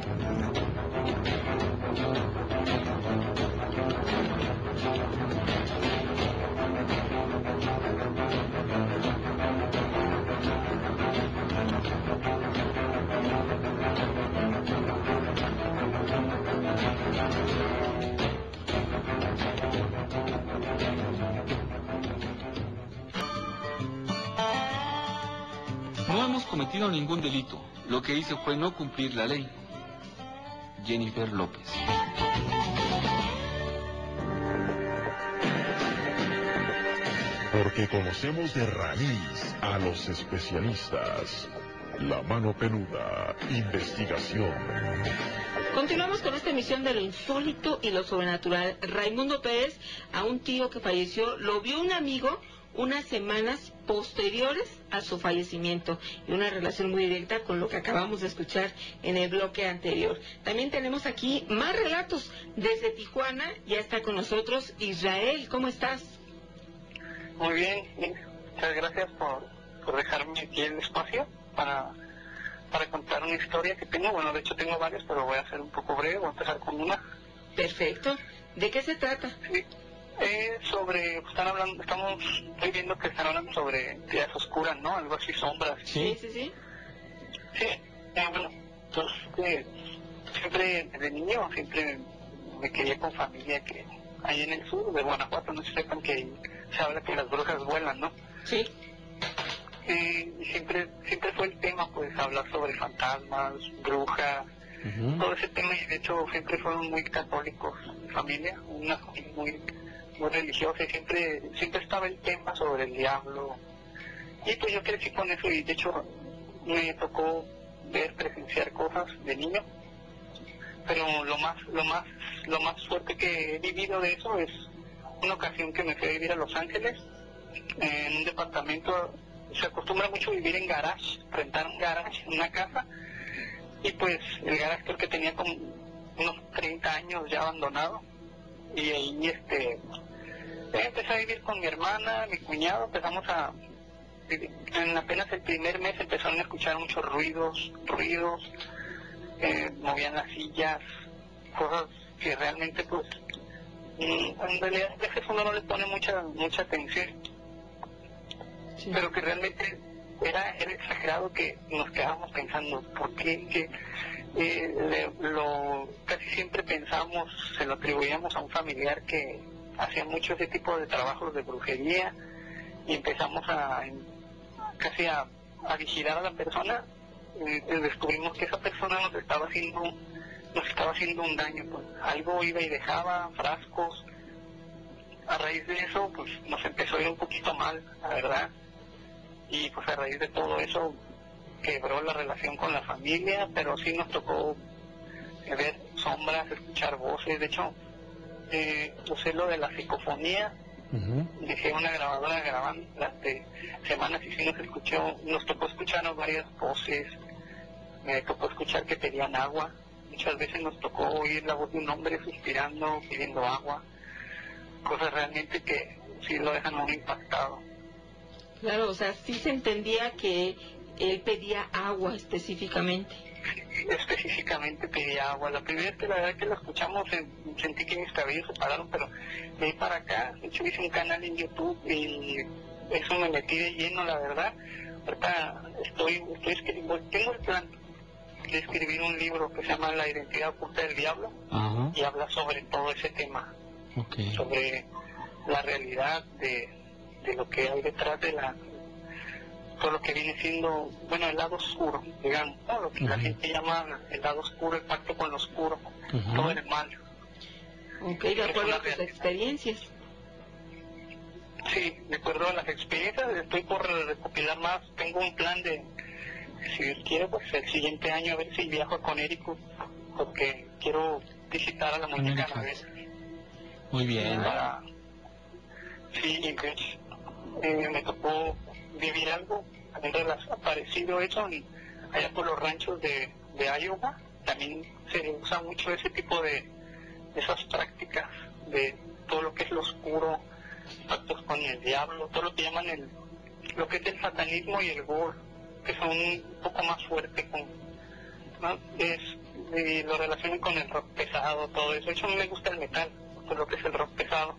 Cometido ningún delito. Lo que hice fue no cumplir la ley. Jennifer López. Porque conocemos de raíz a los especialistas. La mano peluda. Investigación. Continuamos con esta emisión de lo insólito y lo sobrenatural. Raimundo Pérez, a un tío que falleció, lo vio un amigo unas semanas posteriores a su fallecimiento y una relación muy directa con lo que acabamos de escuchar en el bloque anterior. También tenemos aquí más relatos desde Tijuana. Ya está con nosotros Israel. ¿Cómo estás? Muy bien, muchas gracias por, por dejarme aquí el espacio para, para contar una historia que tengo. Bueno, de hecho tengo varias, pero voy a ser un poco breve. Voy a empezar con una. Perfecto. ¿De qué se trata? Sí. Eh, sobre, están hablando, estamos, estoy viendo que están hablando sobre ideas oscuras, ¿no? Algo así, sombras. Sí, sí, sí. Sí, eh, bueno, pues eh, siempre desde niño, siempre me quería con familia que ahí en el sur de Guanajuato, no se sepan que se habla que las brujas vuelan, ¿no? Sí. Eh, y siempre, siempre fue el tema, pues, hablar sobre fantasmas, brujas, todo ese tema, y de hecho siempre fueron muy católicos, familia, una muy muy religiosa y siempre, siempre estaba el tema sobre el diablo. Y pues yo crecí con eso y de hecho me tocó ver, presenciar cosas de niño. Pero lo más, lo más, lo más fuerte que he vivido de eso es una ocasión que me fui a vivir a Los Ángeles, en un departamento, se acostumbra mucho vivir en garage, rentar un garage una casa, y pues el garage creo que tenía como unos 30 años ya abandonado, y ahí este empecé a vivir con mi hermana, mi cuñado, empezamos a... En apenas el primer mes empezaron a escuchar muchos ruidos, ruidos, eh, movían las sillas, cosas que realmente pues en realidad a veces uno no le pone mucha mucha atención. Pero que realmente era, era exagerado que nos quedábamos pensando por qué que eh, lo casi siempre pensamos se lo atribuíamos a un familiar que hacía mucho ese tipo de trabajos de brujería y empezamos a casi a, vigilar a la persona y descubrimos que esa persona nos estaba haciendo nos estaba haciendo un daño pues algo iba y dejaba frascos. A raíz de eso pues nos empezó a ir un poquito mal la verdad. Y pues a raíz de todo eso quebró la relación con la familia pero sí nos tocó ver sombras escuchar voces. De hecho eh, usé lo de la psicofonía, dejé una grabadora grabando durante semanas y sí nos escuchó, nos tocó escuchar varias voces, me tocó escuchar que pedían agua, Muchas veces nos tocó oír la voz de un hombre suspirando, pidiendo agua, cosas realmente que sí lo dejan muy impactado. Claro, o sea, sí se entendía que él pedía agua específicamente. Específicamente pedía agua. La primera vez que la verdad que lo escuchamos sentí que mis cabellos se pararon, pero de ahí para acá, de hecho hice un canal en YouTube y eso me metí de lleno, la verdad. Ahorita estoy, estoy escribiendo, tengo el plan de escribir un libro que se llama La identidad oculta del diablo y habla sobre todo ese tema, sobre la realidad de, de lo que hay detrás de la todo lo que viene siendo, bueno, el lado oscuro, digamos, todo lo que la gente llama el lado oscuro, el pacto con lo oscuro, todo el mal. Ok, de acuerdo a tus experiencias. Sí, de acuerdo a las experiencias, estoy por recopilar más, tengo un plan de, si quiero, pues el siguiente año a ver si viajo con Érico, porque quiero visitar a la muñeca a ver. Muy bien. sí, eh, me tocó vivir algo, parecido eso allá por los ranchos de, de Iowa, también se usa mucho ese tipo de, esas prácticas de todo lo que es lo oscuro, pactos con el diablo, todo lo que llaman el, lo que es el satanismo y el gore, que son un poco más fuertes con, es, y lo relacionan con el rock pesado, todo eso. De hecho, a mí me gusta el metal, todo lo que es el rock pesado.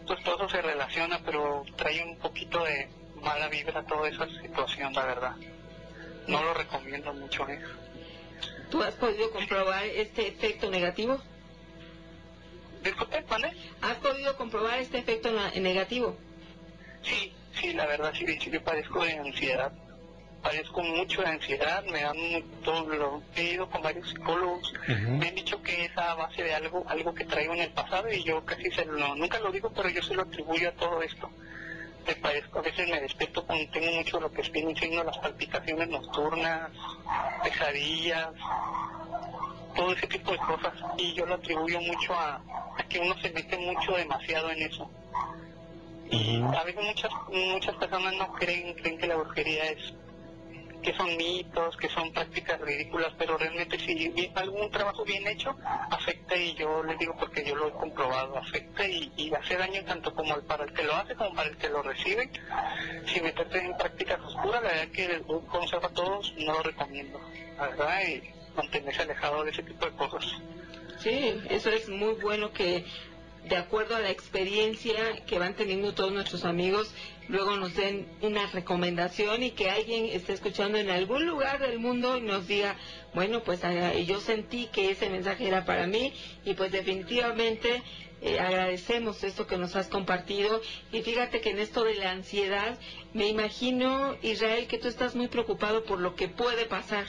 Entonces todo eso se relaciona, pero trae un poquito de, mala vibra toda esa situación, la verdad. No lo recomiendo mucho eso. ¿Tú has podido comprobar este efecto negativo? Disculpe, ¿vale? ¿Has podido comprobar este efecto negativo? Sí, sí, la verdad sí, yo padezco de ansiedad. Padezco mucho de ansiedad, me dan todo lo he ido con varios psicólogos, me han dicho que es a base de algo, algo que traigo en el pasado y yo casi se lo, nunca lo digo, pero yo se lo atribuyo a todo esto a veces me despierto con, tengo mucho lo que estoy diciendo, las palpitaciones nocturnas, pesadillas, todo ese tipo de cosas, y yo lo atribuyo mucho a, que uno se mete mucho demasiado en eso. Y a veces muchas, muchas personas no creen, creen que la brujería es que son mitos, que son prácticas ridículas, pero realmente si algún trabajo bien hecho afecta y yo les digo porque yo lo he comprobado, afecta y, hace daño tanto como para el que lo hace como para el que lo recibe. Si meterte en prácticas oscuras, la verdad que consejo a todos no lo recomiendo, la verdad, y mantenerse alejado de ese tipo de cosas. Sí, eso es muy bueno que de acuerdo a la experiencia que van teniendo todos nuestros amigos, luego nos den una recomendación y que alguien esté escuchando en algún lugar del mundo y nos diga, bueno, pues ah, yo sentí que ese mensaje era para mí y pues definitivamente eh, agradecemos esto que nos has compartido y fíjate que en esto de la ansiedad, me imagino, Israel, que tú estás muy preocupado por lo que puede pasar.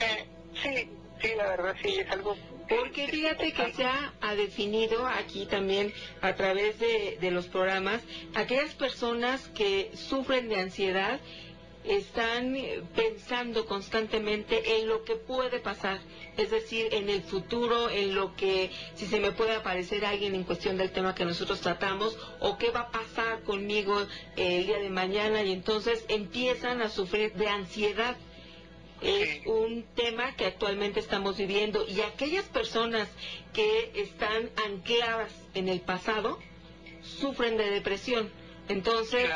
Eh, sí, sí, la verdad sí, es algo porque fíjate que se ha, definido aquí también a través de, los programas, aquellas personas que sufren de ansiedad están pensando constantemente en lo que puede pasar, es decir, en el futuro, en lo que, si se me puede aparecer alguien en cuestión del tema que nosotros tratamos, o qué va a pasar conmigo el día de mañana, y entonces empiezan a sufrir de ansiedad es un tema que actualmente estamos viviendo. Y aquellas personas que están ancladas en el pasado sufren de depresión. Entonces,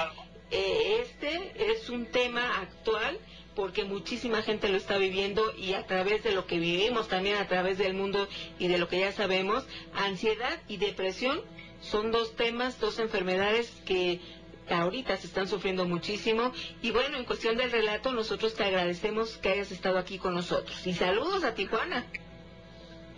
eh, este es un tema actual porque muchísima gente lo está viviendo y a través de lo que vivimos también a través del mundo y de lo que ya sabemos, ansiedad y depresión son dos temas, dos enfermedades que ahorita se están sufriendo muchísimo. Y bueno, en cuestión del relato, nosotros te agradecemos que hayas estado aquí con nosotros. Y saludos a Tijuana.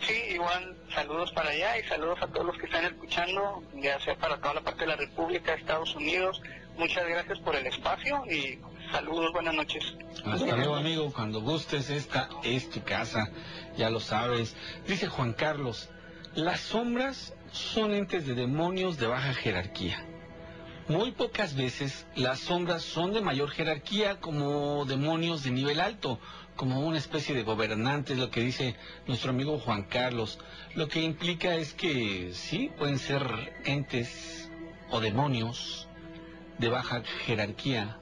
Sí, igual saludos para allá y saludos a todos los que están escuchando, ya sea para toda la parte de la República, Estados Unidos. Muchas gracias por el espacio y saludos, buenas noches. Hasta luego, amigo. Cuando gustes, esta es tu casa, ya lo sabes. Dice Juan Carlos, las sombras son entes de demonios de baja jerarquía. Muy pocas veces las sombras son de mayor jerarquía como demonios de nivel alto, como una especie de gobernantes, lo que dice nuestro amigo Juan Carlos. Lo que implica es que sí, pueden ser entes o demonios de baja jerarquía,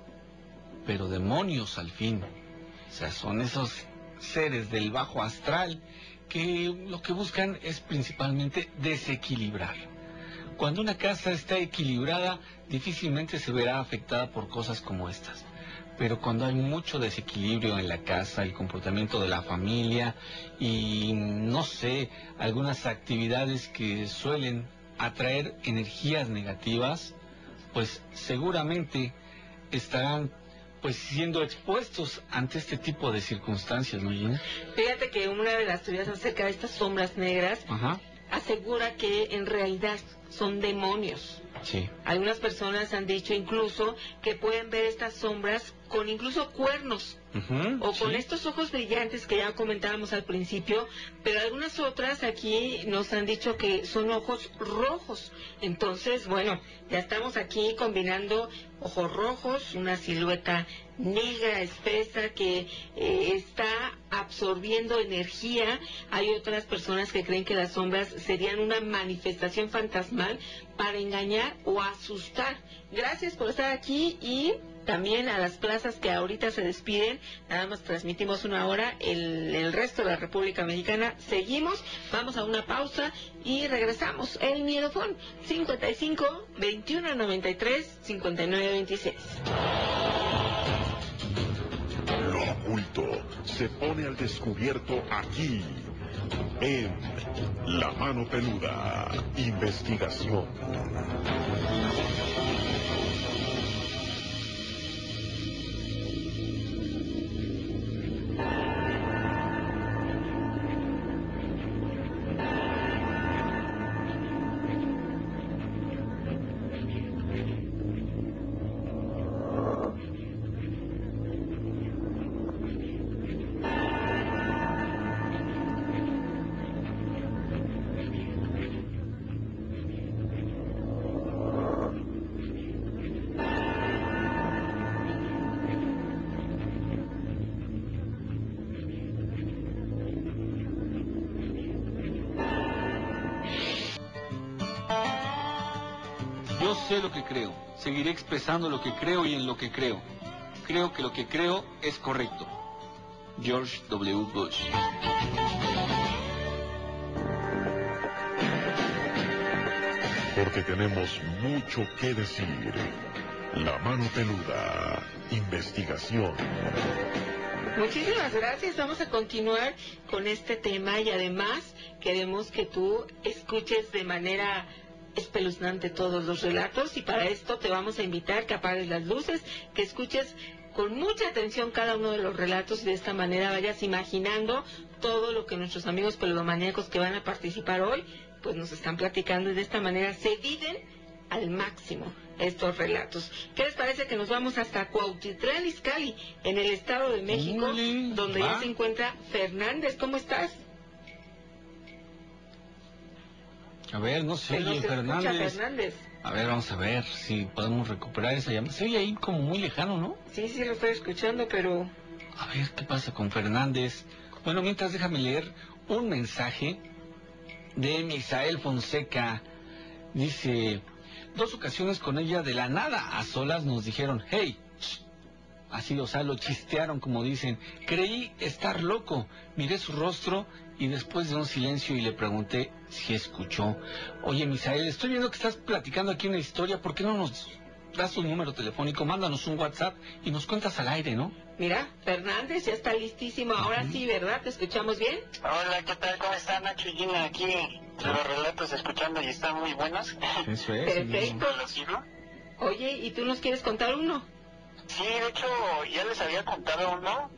pero demonios al fin. O sea, son esos seres del bajo astral que lo que buscan es principalmente desequilibrar. Cuando una casa está equilibrada, difícilmente se verá afectada por cosas como estas. Pero cuando hay mucho desequilibrio en la casa, el comportamiento de la familia y, no sé, algunas actividades que suelen atraer energías negativas, pues seguramente estarán pues siendo expuestos ante este tipo de circunstancias, ¿no, Gina? Fíjate que una de las teorías acerca de estas sombras negras Ajá, asegura que en realidad son demonios. sí. Algunas personas han dicho incluso que pueden ver estas sombras con incluso cuernos O con sí. estos ojos brillantes que ya comentábamos al principio, pero algunas otras aquí nos han dicho que son ojos rojos. Entonces, bueno, ya estamos aquí combinando ojos rojos, una silueta negra, espesa, que eh, está absorbiendo energía. Hay otras personas que creen que las sombras serían una manifestación fantasmal para engañar o asustar. Gracias por estar aquí y también a las plazas que ahorita se despiden. Nada más transmitimos una hora. El, el resto de la República Mexicana seguimos. Vamos a una pausa y regresamos. El Miedofón 55 21 93 59 26. Lo oculto se pone al descubierto aquí, en La Mano Peluda, investigación. Yo sé lo que creo. Seguiré expresando lo que creo y en lo que creo. Creo que lo que creo es correcto. George W. Bush. Porque tenemos mucho que decir. La Mano Peluda, investigación. Muchísimas gracias. Vamos a continuar con este tema y además queremos que tú escuches de manera espeluznante todos los relatos y para esto te vamos a invitar que apagues las luces, que escuches con mucha atención cada uno de los relatos y de esta manera vayas imaginando todo lo que nuestros amigos peludomaníacos que van a participar hoy pues nos están platicando y de esta manera se viven al máximo estos relatos. ¿Qué les parece que nos vamos hasta Cuautitlán Izcalli, en el Estado de México, donde va. ya se encuentra Fernández? ¿Cómo estás? A ver, no sé, escucha, Fernández. Fernández. A ver, vamos a ver si podemos recuperar esa llamada. Se oye ahí como muy lejano, ¿no? Sí, sí, lo estoy escuchando, pero A ver, ¿qué pasa con Fernández? Bueno, mientras déjame leer un mensaje de Misael Fonseca. Dice, dos ocasiones con ella de la nada a solas nos dijeron, hey, ch". así, o sea, lo chistearon como dicen. Creí estar loco, miré su rostro y después de un silencio y le pregunté si escuchó. Oye, Misael, estoy viendo que estás platicando aquí una historia, ¿por qué no nos das tu número telefónico? Mándanos un WhatsApp y nos cuentas al aire, ¿no? mira, Fernández ya está listísimo. Ahora sí, ¿verdad? ¿Te escuchamos bien? Hola, ¿qué tal? ¿Cómo están, Nacho y Gina? Aquí los relatos escuchando y están muy buenos. Eso Perfecto. ¿Los sigo? Oye, ¿y tú nos quieres contar uno? Sí, de hecho, ya les había contado uno,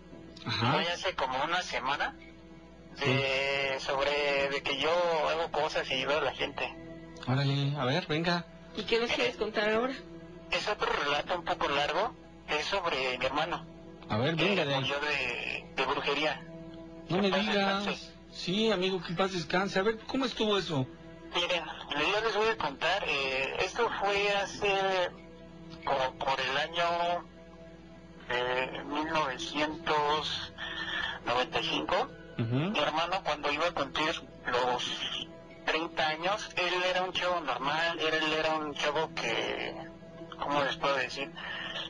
Ajá. hoy hace como una semana, de, sobre de que yo hago cosas y veo a la gente. Órale, a ver, venga. ¿Y qué nos quieres contar ahora? Es otro relato un poco largo, es sobre mi hermano, A ver, venga que de ahí. murió de, de brujería. No me Que digas. descanse. Sí, amigo, que paz descanse. A ver, ¿cómo estuvo eso? Miren, yo les voy a contar, eh, esto fue hace como por el año eh, 1995. Mi hermano cuando iba a cumplir los 30 años, él era un chavo normal, él era un chavo que, ¿cómo les puedo decir?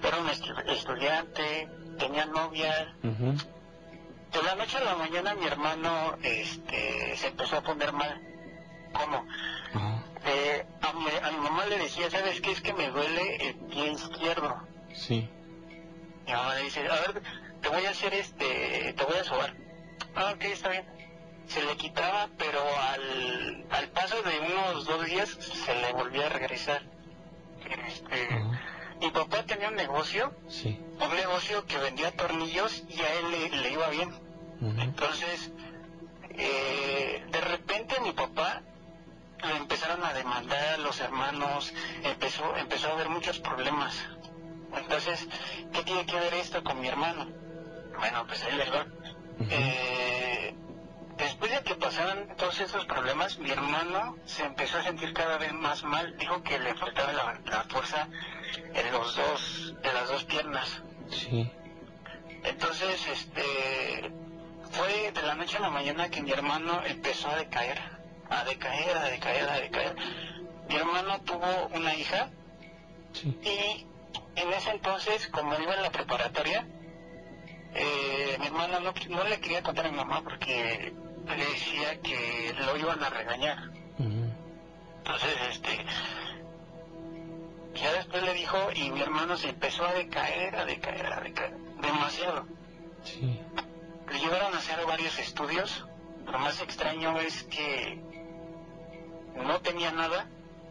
Era un estu- estudiante, tenía novia, de la noche a la mañana mi hermano este, se empezó a poner mal. ¿Cómo? Eh, a, mi, a mi mamá le decía, ¿sabes qué? Es que me duele el pie izquierdo. Sí. Mi mamá le dice, a ver, te voy a hacer este, te voy a sobar. Ah, ok, está bien. Se le quitaba, pero al, al paso de unos dos días se le volvía a regresar. Este, Mi papá tenía un negocio, Sí. un negocio que vendía tornillos y a él le, le iba bien. Entonces, eh, de repente mi papá lo empezaron a demandar los hermanos, empezó, empezó a haber muchos problemas. Entonces, ¿qué tiene que ver esto con mi hermano? Bueno, pues ahí les va. Eh, después de que pasaron todos esos problemas, mi hermano se empezó a sentir cada vez más mal. Dijo que le faltaba la, la fuerza en los dos, de las dos piernas. Sí. Entonces, este, fue de la noche a la mañana que mi hermano empezó a decaer, a decaer, a decaer, a decaer. Mi hermano tuvo una hija y en ese entonces, como iba en la preparatoria, eh, mi hermano no, no le quería contar a mi mamá porque le decía que lo iban a regañar. Entonces, este, ya después le dijo y mi hermano se empezó a decaer, a decaer, a decaer, demasiado. Sí. Le llevaron a hacer varios estudios. Lo más extraño es que no tenía nada.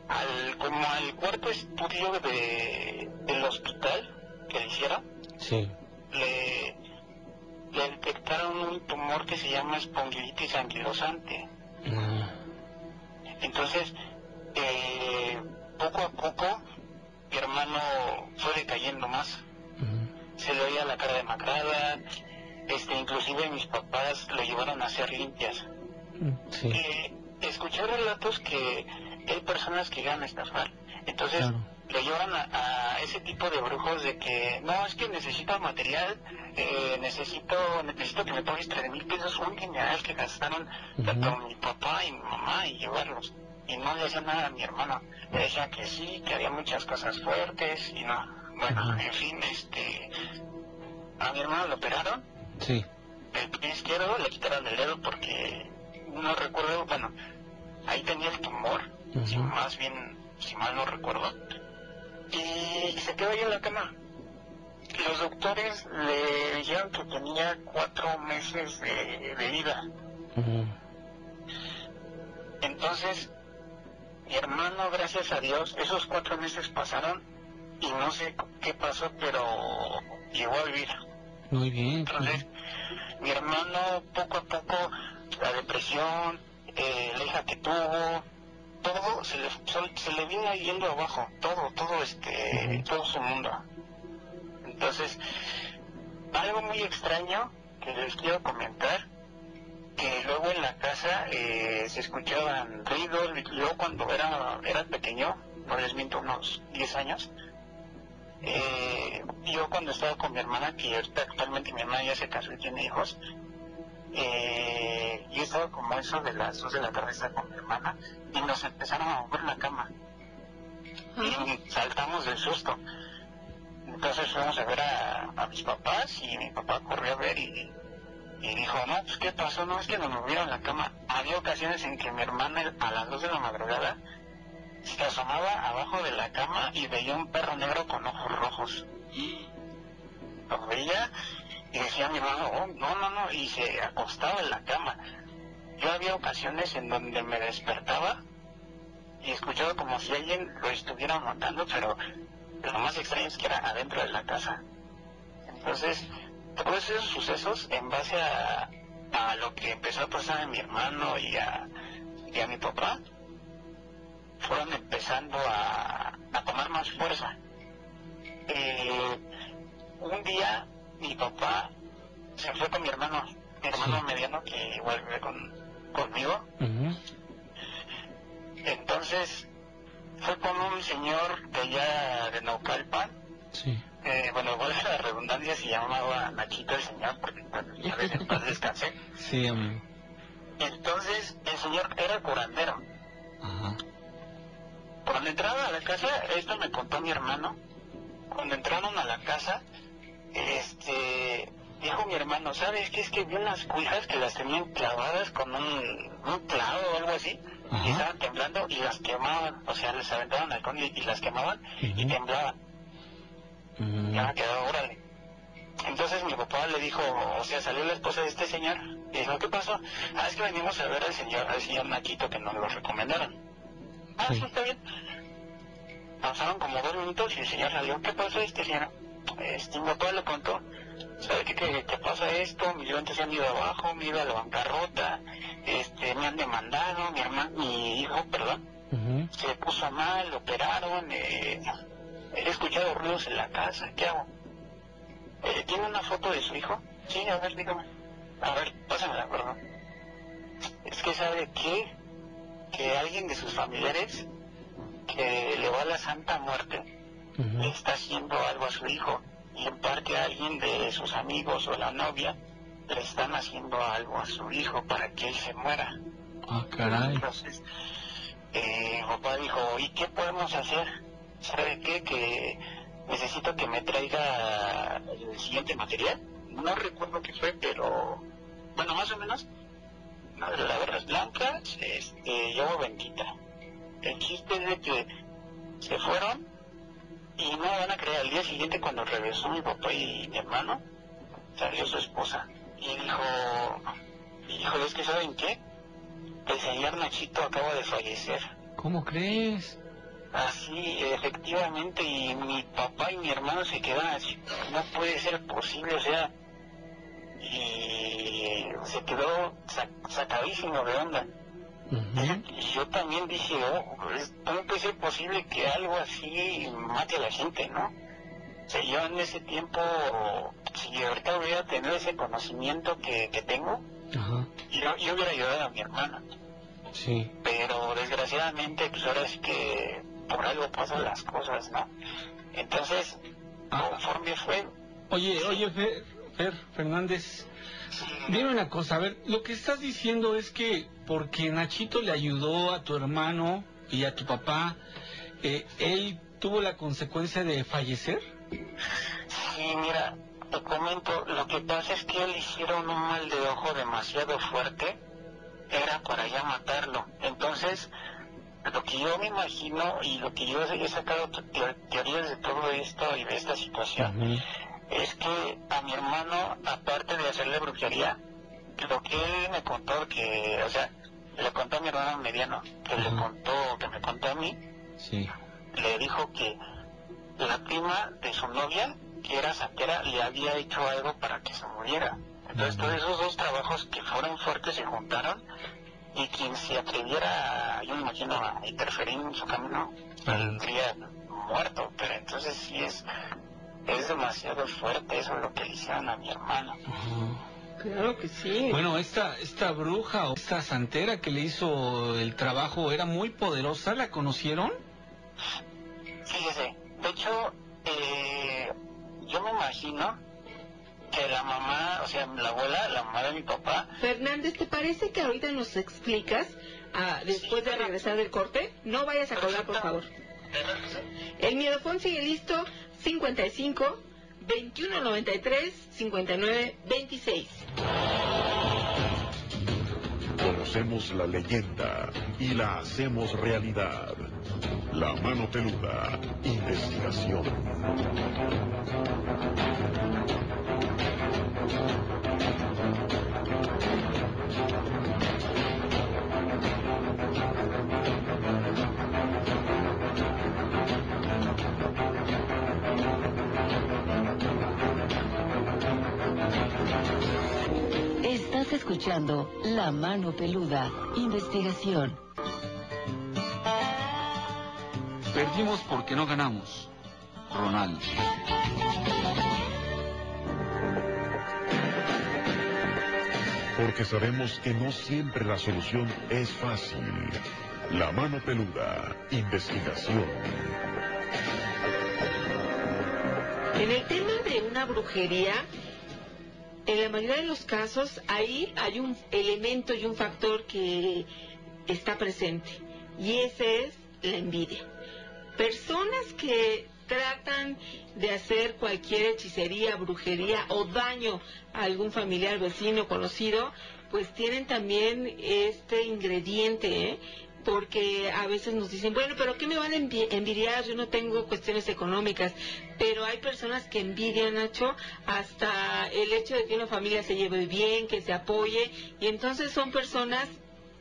Al, como al cuarto estudio de, del hospital que le hicieron, Sí. le detectaron un tumor que se llama espondilitis anquilosante. Entonces, eh, poco a poco, mi hermano fue decayendo más. Se le oía la cara demacrada, este, inclusive mis papás lo llevaron a hacer limpias. Sí. Eh, escuché relatos que hay personas que llegan a estafar. Entonces, le llevan a, a ese tipo de brujos de que, no, es que necesito material, eh, necesito necesito que me pagues tres mil pesos, un dineral que gastaron tanto mi papá y mi mamá y llevarlos. Y no le hacía nada a mi hermano. Le decía que sí, que había muchas cosas fuertes y no. Bueno, en fin, este, a mi hermano lo operaron, Sí. el pie izquierdo le quitaron el dedo porque no recuerdo, bueno, ahí tenía el tumor, si más bien, si mal no recuerdo, y se quedó ahí en la cama. Los doctores le dijeron que tenía cuatro meses de, de vida. Entonces, mi hermano, gracias a Dios, esos cuatro meses pasaron y no sé qué pasó, pero llegó a vivir. Muy bien. Entonces, mi hermano poco a poco, la depresión, eh, la hija que tuvo, todo se le, se le vino yendo abajo, todo, todo este, todo su mundo. Entonces, algo muy extraño que les quiero comentar, que luego en la casa eh, se escuchaban ruidos, yo cuando era, era pequeño, no les miento, unos 10 años, eh, yo cuando estaba con mi hermana, que ahorita actualmente mi hermana ya se casó y tiene hijos, eh, yo estaba como eso de las 2 de la tarde estaba con mi hermana y nos empezaron a mover la cama. Y saltamos del susto. Entonces fuimos a ver a, a mis papás y mi papá corrió a ver y, y dijo, no, pues ¿qué pasó? No, es que nos movieron la cama. Había ocasiones en que mi hermana a las 2 de la madrugada se asomaba abajo de la cama y veía un perro negro con ojos rojos. Lo veía y decía mi hermano, "Oh, no, no, no, y se acostaba en la cama. Yo había ocasiones en donde me despertaba y escuchaba como si alguien lo estuviera matando, pero lo más extraño es que era adentro de la casa. Entonces, todos esos sucesos, en base a, a lo que empezó a pasar a mi hermano y a, y a mi papá, fueron empezando a, a tomar más fuerza. Eh, un día mi papá se fue con mi hermano, mi hermano mediano que igual vive con, conmigo. Entonces fue con un señor de allá de Naucalpan. Eh, bueno, igual la redundancia se llamaba Nachito el señor, porque ya ves, en paz descansé. Sí, amigo. Entonces el señor era curandero. Cuando entraron a la casa, esto me contó mi hermano, cuando entraron a la casa, este, dijo mi hermano, ¿sabes qué? Es que vi unas cuijas que las tenían clavadas con un, un clavo o algo así. Y estaban temblando y las quemaban. O sea, les aventaban alcohol y, y las quemaban y temblaban. Ya me quedó, órale. Entonces mi papá le dijo, o sea, salió la esposa de este señor y dijo, ¿qué pasó? Ah, es que venimos a ver al señor, al señor Nachito que nos lo recomendaron. Ah, sí, está bien. Pasaron como dos minutos y el señor salió, ¿qué pasó este señor? Este, mi papá le contó, ¿sabe qué, qué, qué pasa esto? Mis ventas se han ido abajo, me ido a la bancarrota, este, me han demandado, mi hermano, mi hijo, perdón, se puso mal, lo operaron, eh, he escuchado ruidos en la casa, ¿qué hago? Eh, ¿Tiene una foto de su hijo? Sí, a ver, dígame. A ver, pásamela, perdón. Es que sabe que, que alguien de sus familiares que le va a la Santa Muerte le está haciendo algo a su hijo y en parte a alguien de sus amigos o la novia le están haciendo algo a su hijo para que él se muera. Ah, caray. Entonces, eh, papá dijo, ¿y qué podemos hacer? ¿Sabe qué? Que necesito que me traiga el siguiente material. No recuerdo qué fue, pero bueno, más o menos. Las blancas, este, yo bendita. El chiste es de que se fueron y no me van a creer. Al día siguiente, cuando regresó mi papá y mi hermano, salió su esposa y dijo, hijo, es que saben qué? El señor Nachito acaba de fallecer. ¿Cómo crees? Así, efectivamente, y mi papá y mi hermano se quedan así, no puede ser posible, o sea, y se quedó sac- sacadísimo de onda. Y yo también dije, oh, es- ¿cómo puede ser posible que algo así mate a la gente, no? O sea, yo en ese tiempo, si ahorita hubiera tenido ese conocimiento que, que tengo, yo, yo hubiera ayudado a mi hermana. sí. Pero desgraciadamente, pues ahora es que por algo pasan las cosas, ¿no? Entonces, conforme fue, Oye, oye, Fer, Fer Fernández, dime una cosa, a ver, lo que estás diciendo es que porque Nachito le ayudó a tu hermano y a tu papá, eh, él tuvo la consecuencia de fallecer. Sí, mira, te comento, lo que pasa es que le hicieron un mal de ojo demasiado fuerte, era para ya matarlo. Entonces, lo que yo me imagino y lo que yo he sacado teo- teorías de todo esto y de esta situación, es que a mi hermano, aparte de hacerle brujería, lo que él me contó, que, o sea, le contó a mi hermano mediano, que le contó, que me contó a mí, Sí. le dijo que la prima de su novia, que era santera, le había hecho algo para que se muriera. Entonces todos esos dos trabajos que fueron fuertes se juntaron y quien se atreviera, yo me imagino, a interferir en su camino, saldría muerto. Pero entonces sí es, es demasiado fuerte eso lo que le hicieron a mi hermano. Claro que sí. Bueno, esta, esta bruja o esta santera que le hizo el trabajo era muy poderosa, ¿la conocieron? Fíjese, de hecho, eh, yo me imagino que la mamá, o sea, la abuela, la mamá de mi papá, Fernández, ¿te parece que ahorita nos explicas ah, después de regresar del corte? No vayas a colgar, por favor. El miedofón sigue listo, 55 2193 59 26. Conocemos la leyenda y la hacemos realidad. La mano peluda. Investigación. Estás escuchando La Mano Peluda. Investigación. Perdimos porque no ganamos. Ronaldo. Porque sabemos que no siempre la solución es fácil. La mano peluda. Investigación. En el tema de una brujería, en la mayoría de los casos, ahí hay un elemento y un factor que está presente. Y ese es la envidia. Personas que tratan de hacer cualquier hechicería, brujería o daño a algún familiar, vecino, conocido, pues tienen también este ingrediente, ¿eh? Porque a veces nos dicen, bueno, pero ¿qué me van a envi- envidiar? Yo no tengo cuestiones económicas, pero hay personas que envidian, Nacho, hasta el hecho de que una familia se lleve bien, que se apoye, y entonces son personas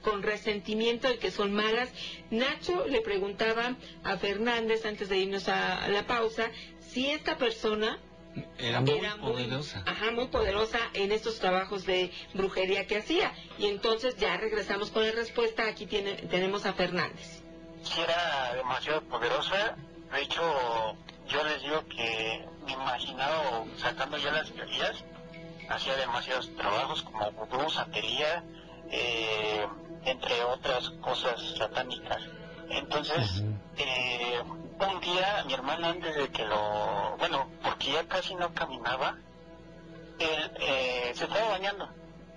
con resentimiento de que son malas. Nacho le preguntaba a Fernández antes de irnos a la pausa si esta persona Era muy Era muy- poderosa. ajá, muy poderosa en estos trabajos de brujería que hacía. Y entonces ya regresamos con la respuesta. Aquí tiene, tenemos a Fernández. sí era demasiado poderosa. De hecho, yo les digo que me imaginaba sacando ya las teorías, hacía demasiados trabajos como vudú, santería, eh, entre otras cosas satánicas. Entonces, eh, un día mi hermano antes de que lo, bueno, porque ya casi no caminaba, él eh, se estaba bañando.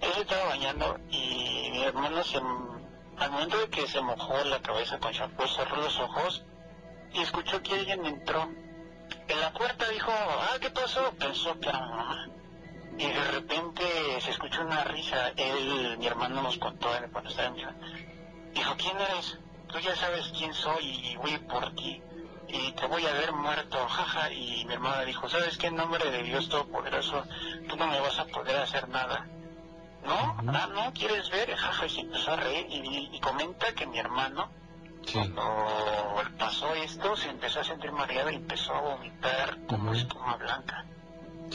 Él se estaba bañando y mi hermano se, al momento de que se mojó la cabeza con champú, cerró los ojos y escuchó que alguien entró. En la puerta dijo, ah, ¿qué pasó? Pensó que era mi mamá. Y de repente se escuchó una risa. Él, mi hermano nos contó cuando estaba en mi Dijo, ¿quién eres? Tú ya sabes quién soy y voy por ti. Y te voy a ver muerto, jaja. Y mi hermana dijo, ¿sabes qué? En nombre de Dios Todopoderoso, tú no me vas a poder hacer nada. ¿No? Ah, ¿no? ¿Quieres ver? Jaja, y se empezó a reír y, y comenta que mi hermano, cuando pasó esto, se empezó a sentir mareado y empezó a vomitar como espuma blanca.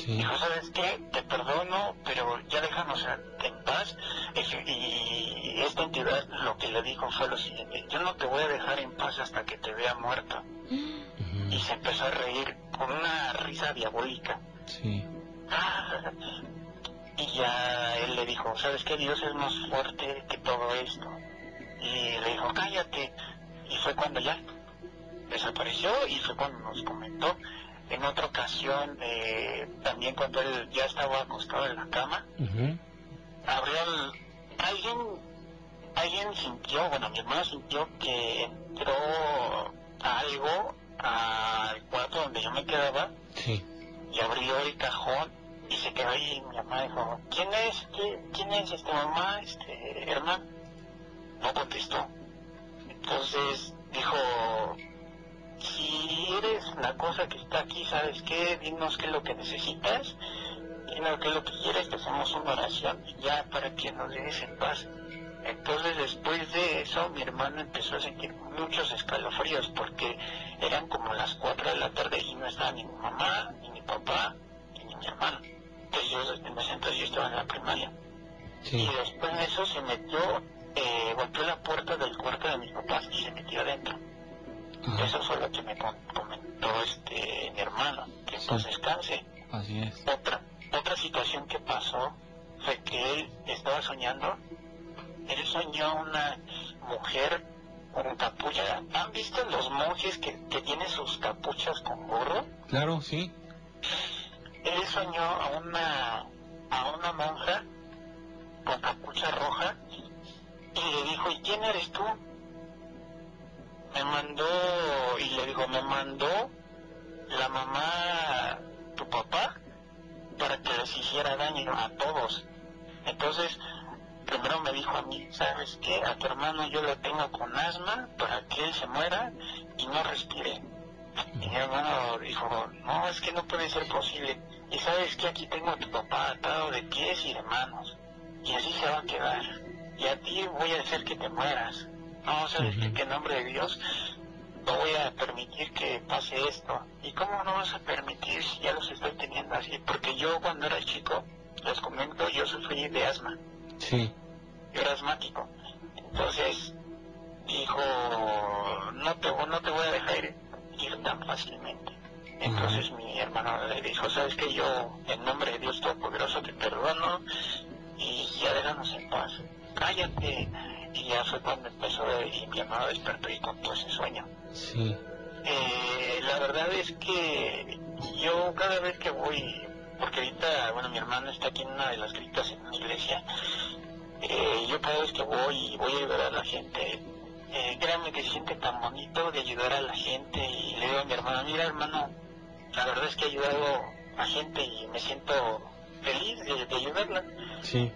Dijo, ¿sabes qué? Te perdono, pero ya déjanos en en paz. Y esta entidad lo que le dijo fue lo siguiente, yo no te voy a dejar en paz hasta que te vea muerto. Y se empezó a reír con una risa diabólica. Sí. Y ya él le dijo, ¿sabes qué? Dios es más fuerte que todo esto. Y le dijo, cállate. Y fue cuando ya desapareció y fue cuando nos comentó. En otra ocasión, eh, también cuando él ya estaba acostado en la cama, abrió el... Alguien, alguien sintió, bueno, mi hermano sintió que entró algo al cuarto donde yo me quedaba Sí. y abrió el cajón y se quedó ahí mi mamá dijo, ¿quién es? ¿Qué- ¿Quién es este mamá? Este hermano. No contestó. Entonces dijo, si eres la cosa que está aquí, ¿sabes qué? Dinos qué es lo que necesitas, dinos qué es lo que quieres, te hacemos una oración ya para que nos dejes en paz. Entonces después de eso mi hermano empezó a sentir muchos escalofríos porque eran como las 4 de la tarde y no estaba ni mi mamá, ni mi papá, ni mi hermano. Entonces yo en ese entonces yo estaba en la primaria. Y después de eso se metió, eh, golpeó la puerta del cuarto de mis papás y se metió adentro. Eso fue lo que me comentó este mi hermano, que entonces descanse. Así es. Otra, otra situación que pasó fue que él estaba soñando, él soñó una mujer con capucha. ¿Han visto los monjes que, que tienen sus capuchas con gorro? Claro, sí. Él soñó a una, a una monja con capucha roja y le dijo, ¿y quién eres tú? Me mandó, y le dijo, me mandó la mamá, tu papá, para que les hiciera daño a todos. Entonces, primero me dijo a mí, ¿sabes qué? A tu hermano yo lo tengo con asma para que él se muera y no respire. Y mi hermano dijo, no, es que no puede ser posible. Y sabes que aquí tengo a tu papá atado de pies y de manos. Y así se va a quedar. Y a ti voy a hacer que te mueras. No, sabes que en nombre de Dios no voy a permitir que pase esto. ¿Y cómo no vas a permitir si ya los estoy teniendo así? Porque yo cuando era chico, les comento, yo sufrí de asma. Sí. Yo era asmático. Entonces dijo, no te, no te voy a dejar ir, ir tan fácilmente. Entonces mi hermano le dijo, sabes que yo en nombre de Dios Todopoderoso te perdono y ya déjanos en paz. Cállate. Y ya fue cuando empezó y mi hermano despertó y contó ese sueño. Sí. Eh, la verdad es que yo cada vez que voy, porque ahorita, bueno, mi hermano está aquí en una de las gritas en una iglesia, eh, yo cada vez que voy y voy a ayudar a la gente, eh, créanme que se siente tan bonito de ayudar a la gente y le digo a mi hermano, mira hermano, la verdad es que he ayudado a gente y me siento feliz de, de ayudarla. Sí.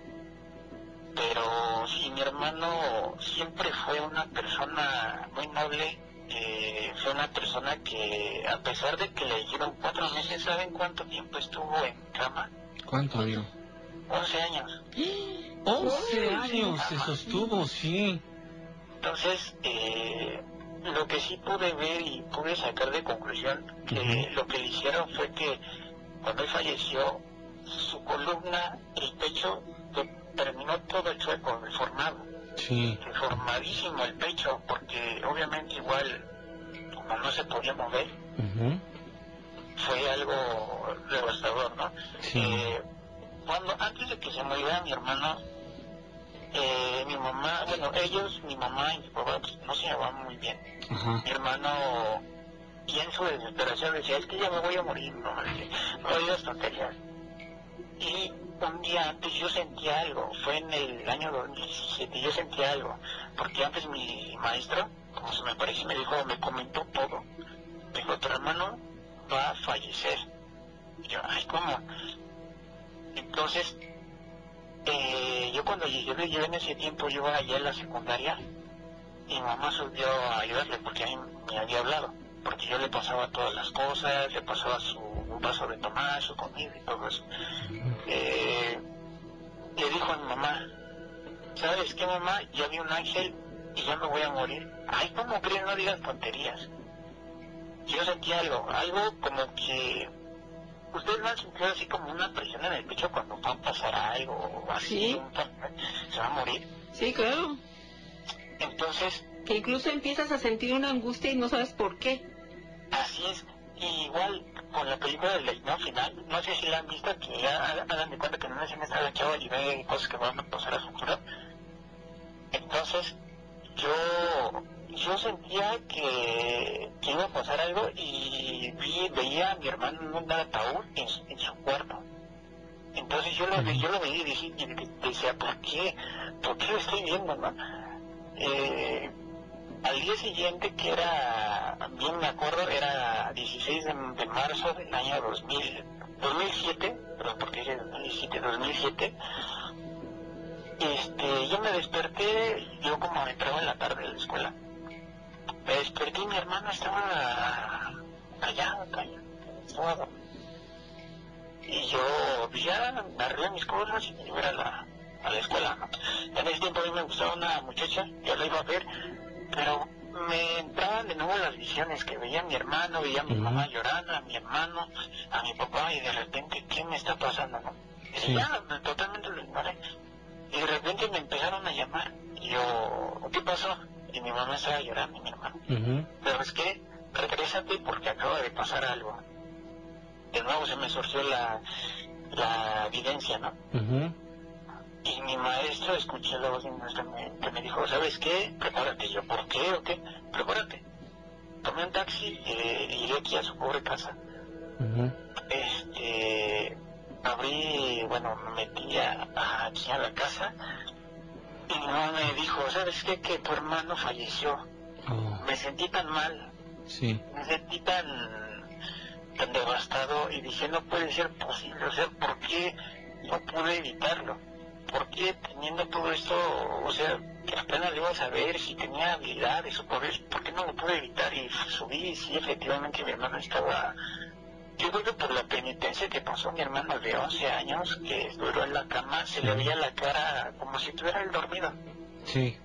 Hermano siempre fue una persona muy noble, eh, fue una persona que a pesar de que le dijeron cuatro meses, ¿saben cuánto tiempo estuvo en cama? ¿Cuánto, amigo? 11 años. 11 años se sostuvo, sí. Entonces, eh, lo que sí pude ver y pude sacar de conclusión, que lo que le hicieron fue que cuando él falleció, su columna, el pecho, terminó todo el chueco, deformado. Sí. Deformadísimo el pecho, porque obviamente igual, como no se podía mover, fue algo devastador, ¿no? Sí. Eh, cuando antes de que se muriera mi hermano, eh, mi mamá, bueno, ellos, mi mamá y mi papá pues, no se llevaban muy bien. Mi hermano, y en su desesperación decía, es que ya me voy a morir, no, no digas tonterías. Y un día antes yo sentí algo, fue en el año 2017, yo sentí algo, porque antes mi maestro, como se me parece, me dijo, me comentó todo. Me dijo, tu hermano va a fallecer. Y yo, ay, ¿cómo? Entonces, eh, yo cuando llegué, yo en ese tiempo yo allá en la secundaria y mamá subió a ayudarle porque a mí me había hablado, porque yo le pasaba todas las cosas, le pasaba su un vaso de tomar, su comida y todo eso. Eh, le dijo a mi mamá, ¿sabes qué mamá? Ya vi un ángel y ya me voy a morir. Ay, ¿cómo crees? No digas tonterías. Yo sentí algo, algo como que ustedes no han sentido así como una presión en el pecho cuando va a pasar algo o así, Sí. se va a morir. Sí, claro. Entonces, Que incluso empiezas a sentir una angustia y no sabes por qué. así es. Y igual con la película del destino final, no sé si la han visto, que ya ha- hagan de cuenta que en una escena está la chava y ve cosas que van a pasar a futuro. Entonces, yo yo sentía que, que iba a pasar algo y vi, veía a mi hermano en un ataúd en, su- en su cuarto. Entonces yo lo, yo lo veía y dije- y decía, ¿por qué? ¿Por qué lo estoy viendo, no? Eh, al día siguiente, que era, bien me acuerdo, era 16 de, marzo del año 2000, 2007, perdón, porque dije 2017, 2007, este, yo me desperté, yo como entraba en la tarde de la escuela, me desperté y mi hermano estaba allá, allá, estaba y yo pues, ya arreglé mis cosas y me iba a la, a la escuela. En ese tiempo a mí me gustaba una muchacha, yo la iba a ver, pero me entraban de nuevo las visiones que veía a mi hermano, veía a mi mamá llorando, a mi hermano, a mi papá y de repente, ¿qué me está pasando? No? Y ya, totalmente lo ignoré. Y de repente me empezaron a llamar. Y yo, ¿qué pasó? Y mi mamá estaba llorando mi hermano. Pero es que, regrésate porque acaba de pasar algo. De nuevo se me surgió la, la evidencia, ¿no? Y mi maestro, escuché la voz de mi maestro me- que me dijo, ¿sabes qué? Prepárate. Y yo, ¿por qué o qué? Prepárate. Tomé un taxi e iré aquí a su pobre casa. Este, abrí, bueno, me metí a, a- aquí a la casa y mi mamá me dijo, ¿sabes qué? Que tu hermano falleció. Oh, Me sentí tan mal, sí. me sentí tan, tan devastado y dije, no puede ser posible, o sea, ¿por qué no pude evitarlo? ¿Por qué teniendo todo esto, o sea, que apenas le iba a saber si tenía habilidades o poderes, ¿por qué no lo pude evitar? Y subí y sí, efectivamente mi hermano estaba, yo creo que por la penitencia que pasó mi hermano de 11 años, que duró en la cama, se le veía la cara como si tuviera el dormido. Sí.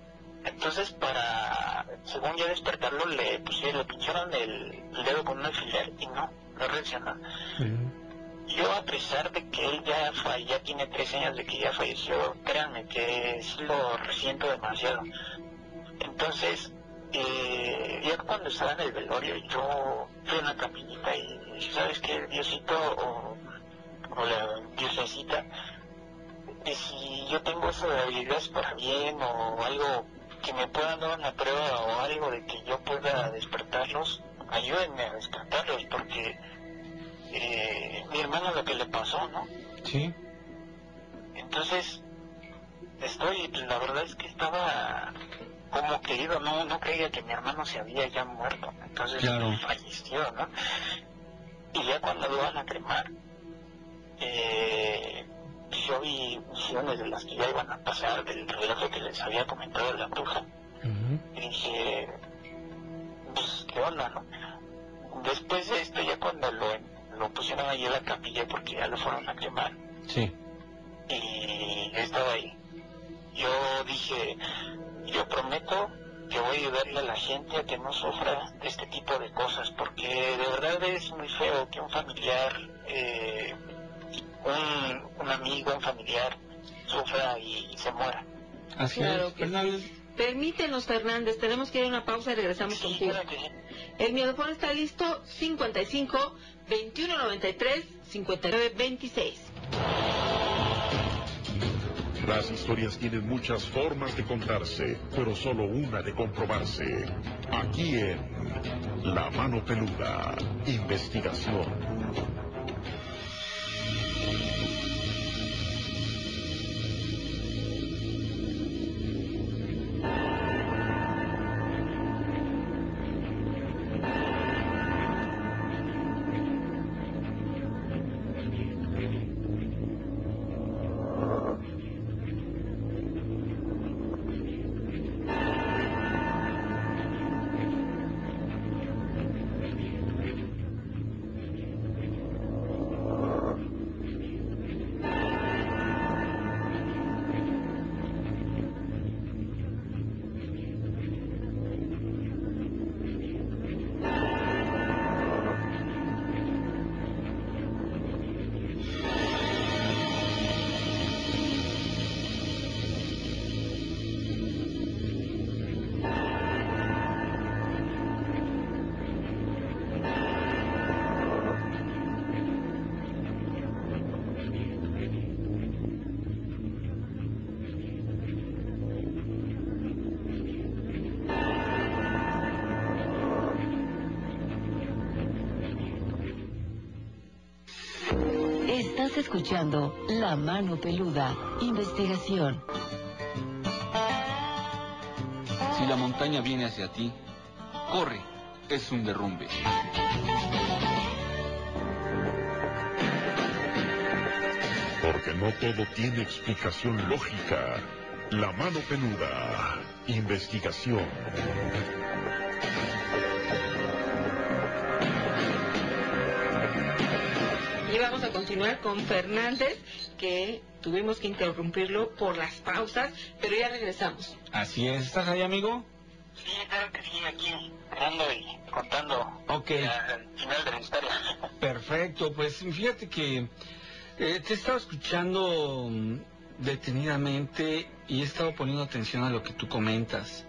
Entonces, para, según ya despertarlo, le pusieron, le pincharon el, el dedo con un alfiler y no, no reaccionó. Ujú. Yo, a pesar de que él ya, ya tiene tres años de que ya falleció, créanme que sí lo resiento demasiado. Entonces, eh, ya cuando estaba en el velorio, yo fui a una capillita y ¿sabes qué? Diosito o, o la diosecita, que si yo tengo esas habilidades para bien o algo que me puedan dar una prueba o algo de que yo pueda despertarlos, ayúdenme a despertarlos porque eh, mi hermano lo que le pasó, ¿no? Sí. Entonces, estoy, la verdad es que estaba como querido, no, no creía que mi hermano se había ya muerto, entonces Claro. falleció, ¿no? Y ya cuando lo van a cremar, eh, yo vi visiones de las que ya iban a pasar, del relato que les había comentado la bruja, y dije, pues, ¿qué onda, no? Después de esto, ya cuando lo, lo pusieron ahí en la capilla, porque ya lo fueron a quemar, Sí. y estaba ahí. Yo dije, yo prometo que voy a ayudarle a la gente a que no sufra de este tipo de cosas, porque de verdad es muy feo que un familiar, eh, un, un amigo, un familiar, sufra y, se muera. Así Claro es, que Fernández. sí. Permítenos, Fernández, tenemos que ir a una pausa y regresamos contigo. El miedofón está listo, 55 2193 5926. Las historias tienen muchas formas de contarse, pero solo una de comprobarse. Aquí en La Mano Peluda, investigación. Escuchando La Mano Peluda, investigación. Si la montaña viene hacia ti, corre, es un derrumbe. Porque no todo tiene explicación lógica. La Mano Peluda, investigación. Continuar con Fernández, que tuvimos que interrumpirlo por las pausas, pero ya regresamos. Así es. ¿Estás ahí, amigo? Sí, claro que sí, aquí esperando y contando Ok. al final de la historia. Perfecto, pues fíjate que eh, te he estado escuchando mm, detenidamente y he estado poniendo atención a lo que tú comentas.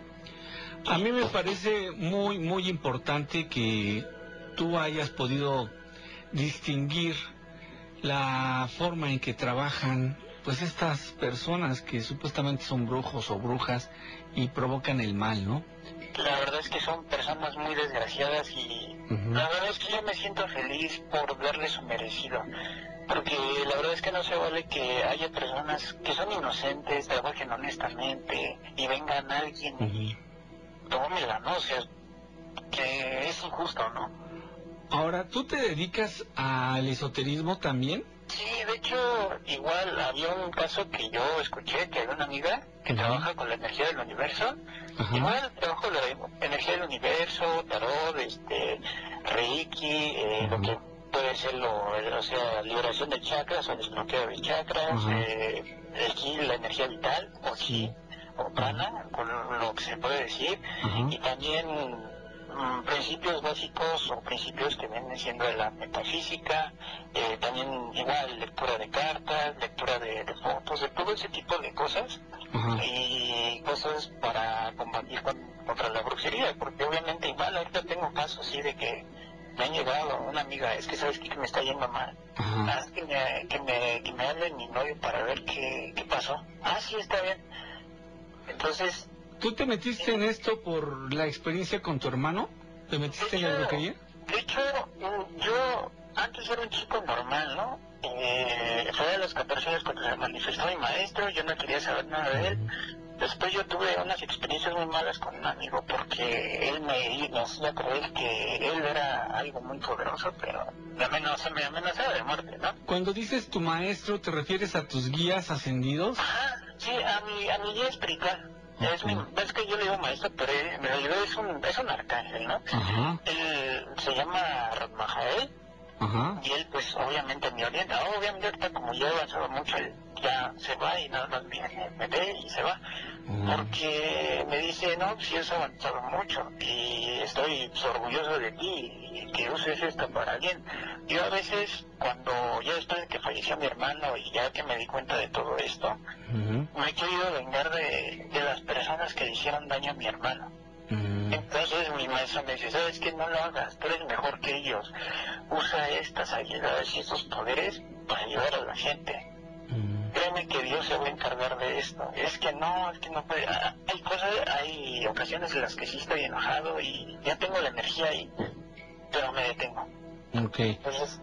A mí me parece muy, muy importante que tú hayas podido distinguir la forma en que trabajan pues estas personas que supuestamente son brujos o brujas y provocan el mal, ¿no? La verdad es que son personas muy desgraciadas y la verdad es que yo me siento feliz por darle su merecido. Porque la verdad es que no se vale que haya personas que son inocentes, trabajen honestamente y vengan alguien y tómela, ¿no? O sea, que es injusto, ¿no? Ahora, ¿tú te dedicas al esoterismo también? Sí, de hecho, igual había un caso que yo escuché que había una amiga que trabaja con la energía del universo. Igual trabajo con la energía del universo, tarot, este, reiki, eh, lo que puede ser lo, o sea, liberación de chakras o desbloqueo de chakras, eh, el ki, la energía vital, o chi, o prana, con lo que se puede decir, y también mm, principios básicos o principios que vienen siendo de la metafísica, eh, también igual lectura de cartas, lectura de, de fotos, de todo ese tipo de cosas y cosas para combatir con- contra la brujería, porque obviamente igual ahorita tengo casos así de que me han llegado una amiga, es que sabes qué? que me está yendo mal, haz que me, que me, que me hable mi novio para ver qué, qué pasó. Ah, sí, está bien. Entonces, ¿Tú te metiste en esto por la experiencia con tu hermano? ¿Te metiste en la brujería? De hecho, mm, yo antes era un chico normal, ¿no? Eh, fue a los 14 años cuando se manifestó mi maestro, yo no quería saber nada de él, después yo tuve unas experiencias muy malas con un amigo porque él me, me hacía creer que él era algo muy poderoso, pero me amenazaba, me amenazaba de muerte, ¿no? Cuando dices tu maestro, ¿te refieres a tus guías ascendidos? Ajá, sí, a mi, a mi guía espiritual. Es, mi, es que yo le digo maestro, pero en realidad es un, es un arcángel, ¿no? Él se llama Radmajael ajá. y él pues obviamente me orienta. Obviamente ahorita como yo he avanzado mucho, él ya se va y nada más me, me ve y se va. Porque me dice, no, si has avanzado mucho y estoy pues, orgulloso de ti y que uses esto para bien. Yo a veces, cuando ya después de que falleció mi hermano y ya que me di cuenta de todo esto, me he querido vengar de, de las personas que le hicieron daño a mi hermano. Entonces mi maestro me dice, ¿sabes qué? No lo hagas, tú eres mejor que ellos. Usa estas habilidades y estos poderes para ayudar a la gente. Créeme que Dios se va a encargar de esto. Es que no, es que no puede. ah, Hay cosas, hay ocasiones en las que sí estoy enojado y ya tengo la energía ahí, pero me detengo. Ok. Entonces,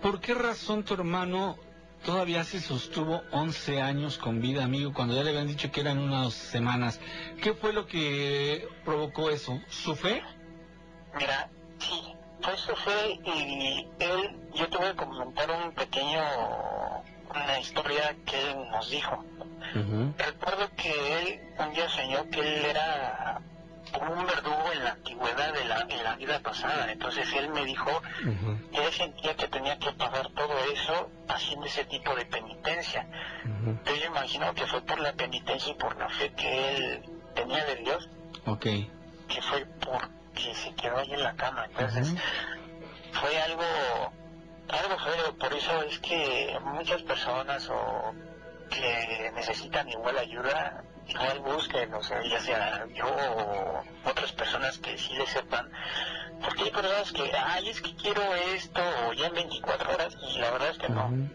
¿Por qué razón tu hermano todavía se sostuvo 11 años con vida, amigo, cuando ya le habían dicho que eran unas semanas? ¿Qué fue lo que provocó eso? ¿Su fe? Mira, sí, pues eso fue y él, yo tuve que comentar un pequeño, una historia que él nos dijo. Recuerdo que él un día soñó que él era como un verdugo en la antigüedad de la, en la vida pasada. Entonces él me dijo que él sentía que tenía que pagar todo eso haciendo ese tipo de penitencia. Entonces yo imagino que fue por la penitencia y por la fe que él tenía de Dios, Ok. que fue porque se quedó ahí en la cama. Entonces fue algo algo feo, por eso es que muchas personas o que necesitan igual ayuda, igual busquen, o sea, ya sea yo o otras personas que sí le sepan, porque hay personas que, ay, es que quiero esto, o ya en 24 horas, y la verdad es que no.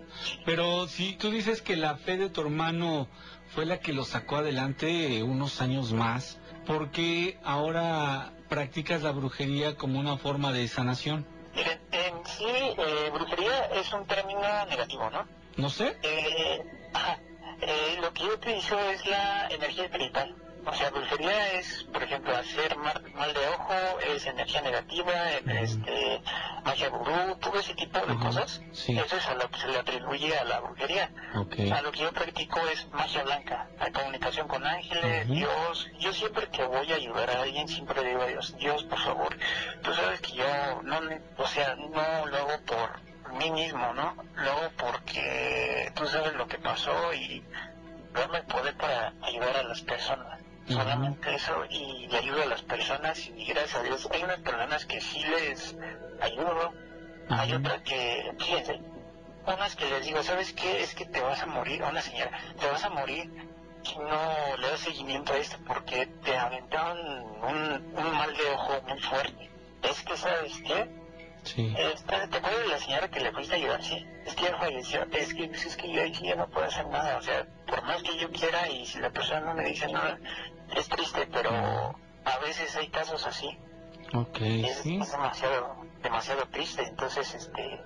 Pero si tú dices que la fe de tu hermano fue la que lo sacó adelante unos años más, ¿por qué ahora practicas la brujería como una forma de sanación? Miren, en sí, eh, brujería es un término negativo, ¿no? No sé. Eh, ajá. Eh, lo que yo utilizo es la energía espiritual. O sea, brujería es, por ejemplo, hacer mal, mal de ojo, es energía negativa, este, magia gurú, todo ese tipo de cosas. Eso es a lo que se le atribuye a la brujería. Ok. A lo que yo practico es magia blanca, la comunicación con ángeles, Dios. Yo siempre que voy a ayudar a alguien, siempre digo a Dios, Dios, por favor, tú sabes que yo no, o sea, no lo hago por mí mismo, ¿no? Lo hago porque tú sabes lo que pasó y darme el poder para ayudar a las personas. Solamente eso y le ayudo a las personas y gracias a Dios hay unas personas que sí les ayudo, hay otras que, fíjense, unas que les digo, ¿sabes qué? Es que te vas a morir, a una señora, te vas a morir si no le das seguimiento a esto porque te aventaron un, un mal de ojo muy fuerte. Es que, ¿sabes qué? Sí. Esta- ¿Te acuerdas de la señora que le fuiste a ayudar? Sí, es que ya falleció. Es que, es que yo ya no puedo hacer nada. O sea, por más que yo quiera y si la persona no me dice nada, es triste, pero a veces hay casos así. Ok, Es, sí. es demasiado, demasiado triste. Entonces, este,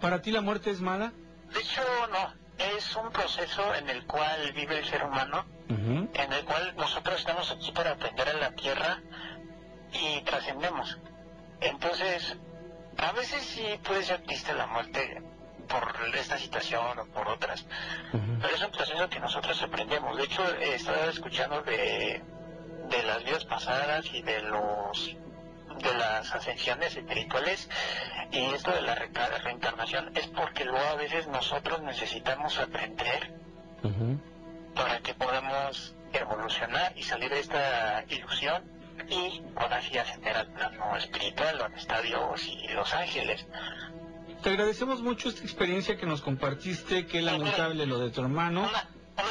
¿Para ti la muerte es mala? de hecho, no. Es un proceso en el cual vive el ser humano, en el cual nosotros estamos aquí para aprender a la tierra y trascendemos. Entonces, a veces sí puede ser triste la muerte por esta situación o por otras, pero es un proceso que nosotros aprendemos. De hecho, he estado escuchando de, de las vidas pasadas y de los de las ascensiones espirituales y esto de la reencarnación es porque luego a veces nosotros necesitamos aprender para que podamos evolucionar y salir de esta ilusión y sí ascender al plano espiritual donde está Dios y los ángeles. Te agradecemos mucho esta experiencia que nos compartiste, qué lamentable lo de tu hermano.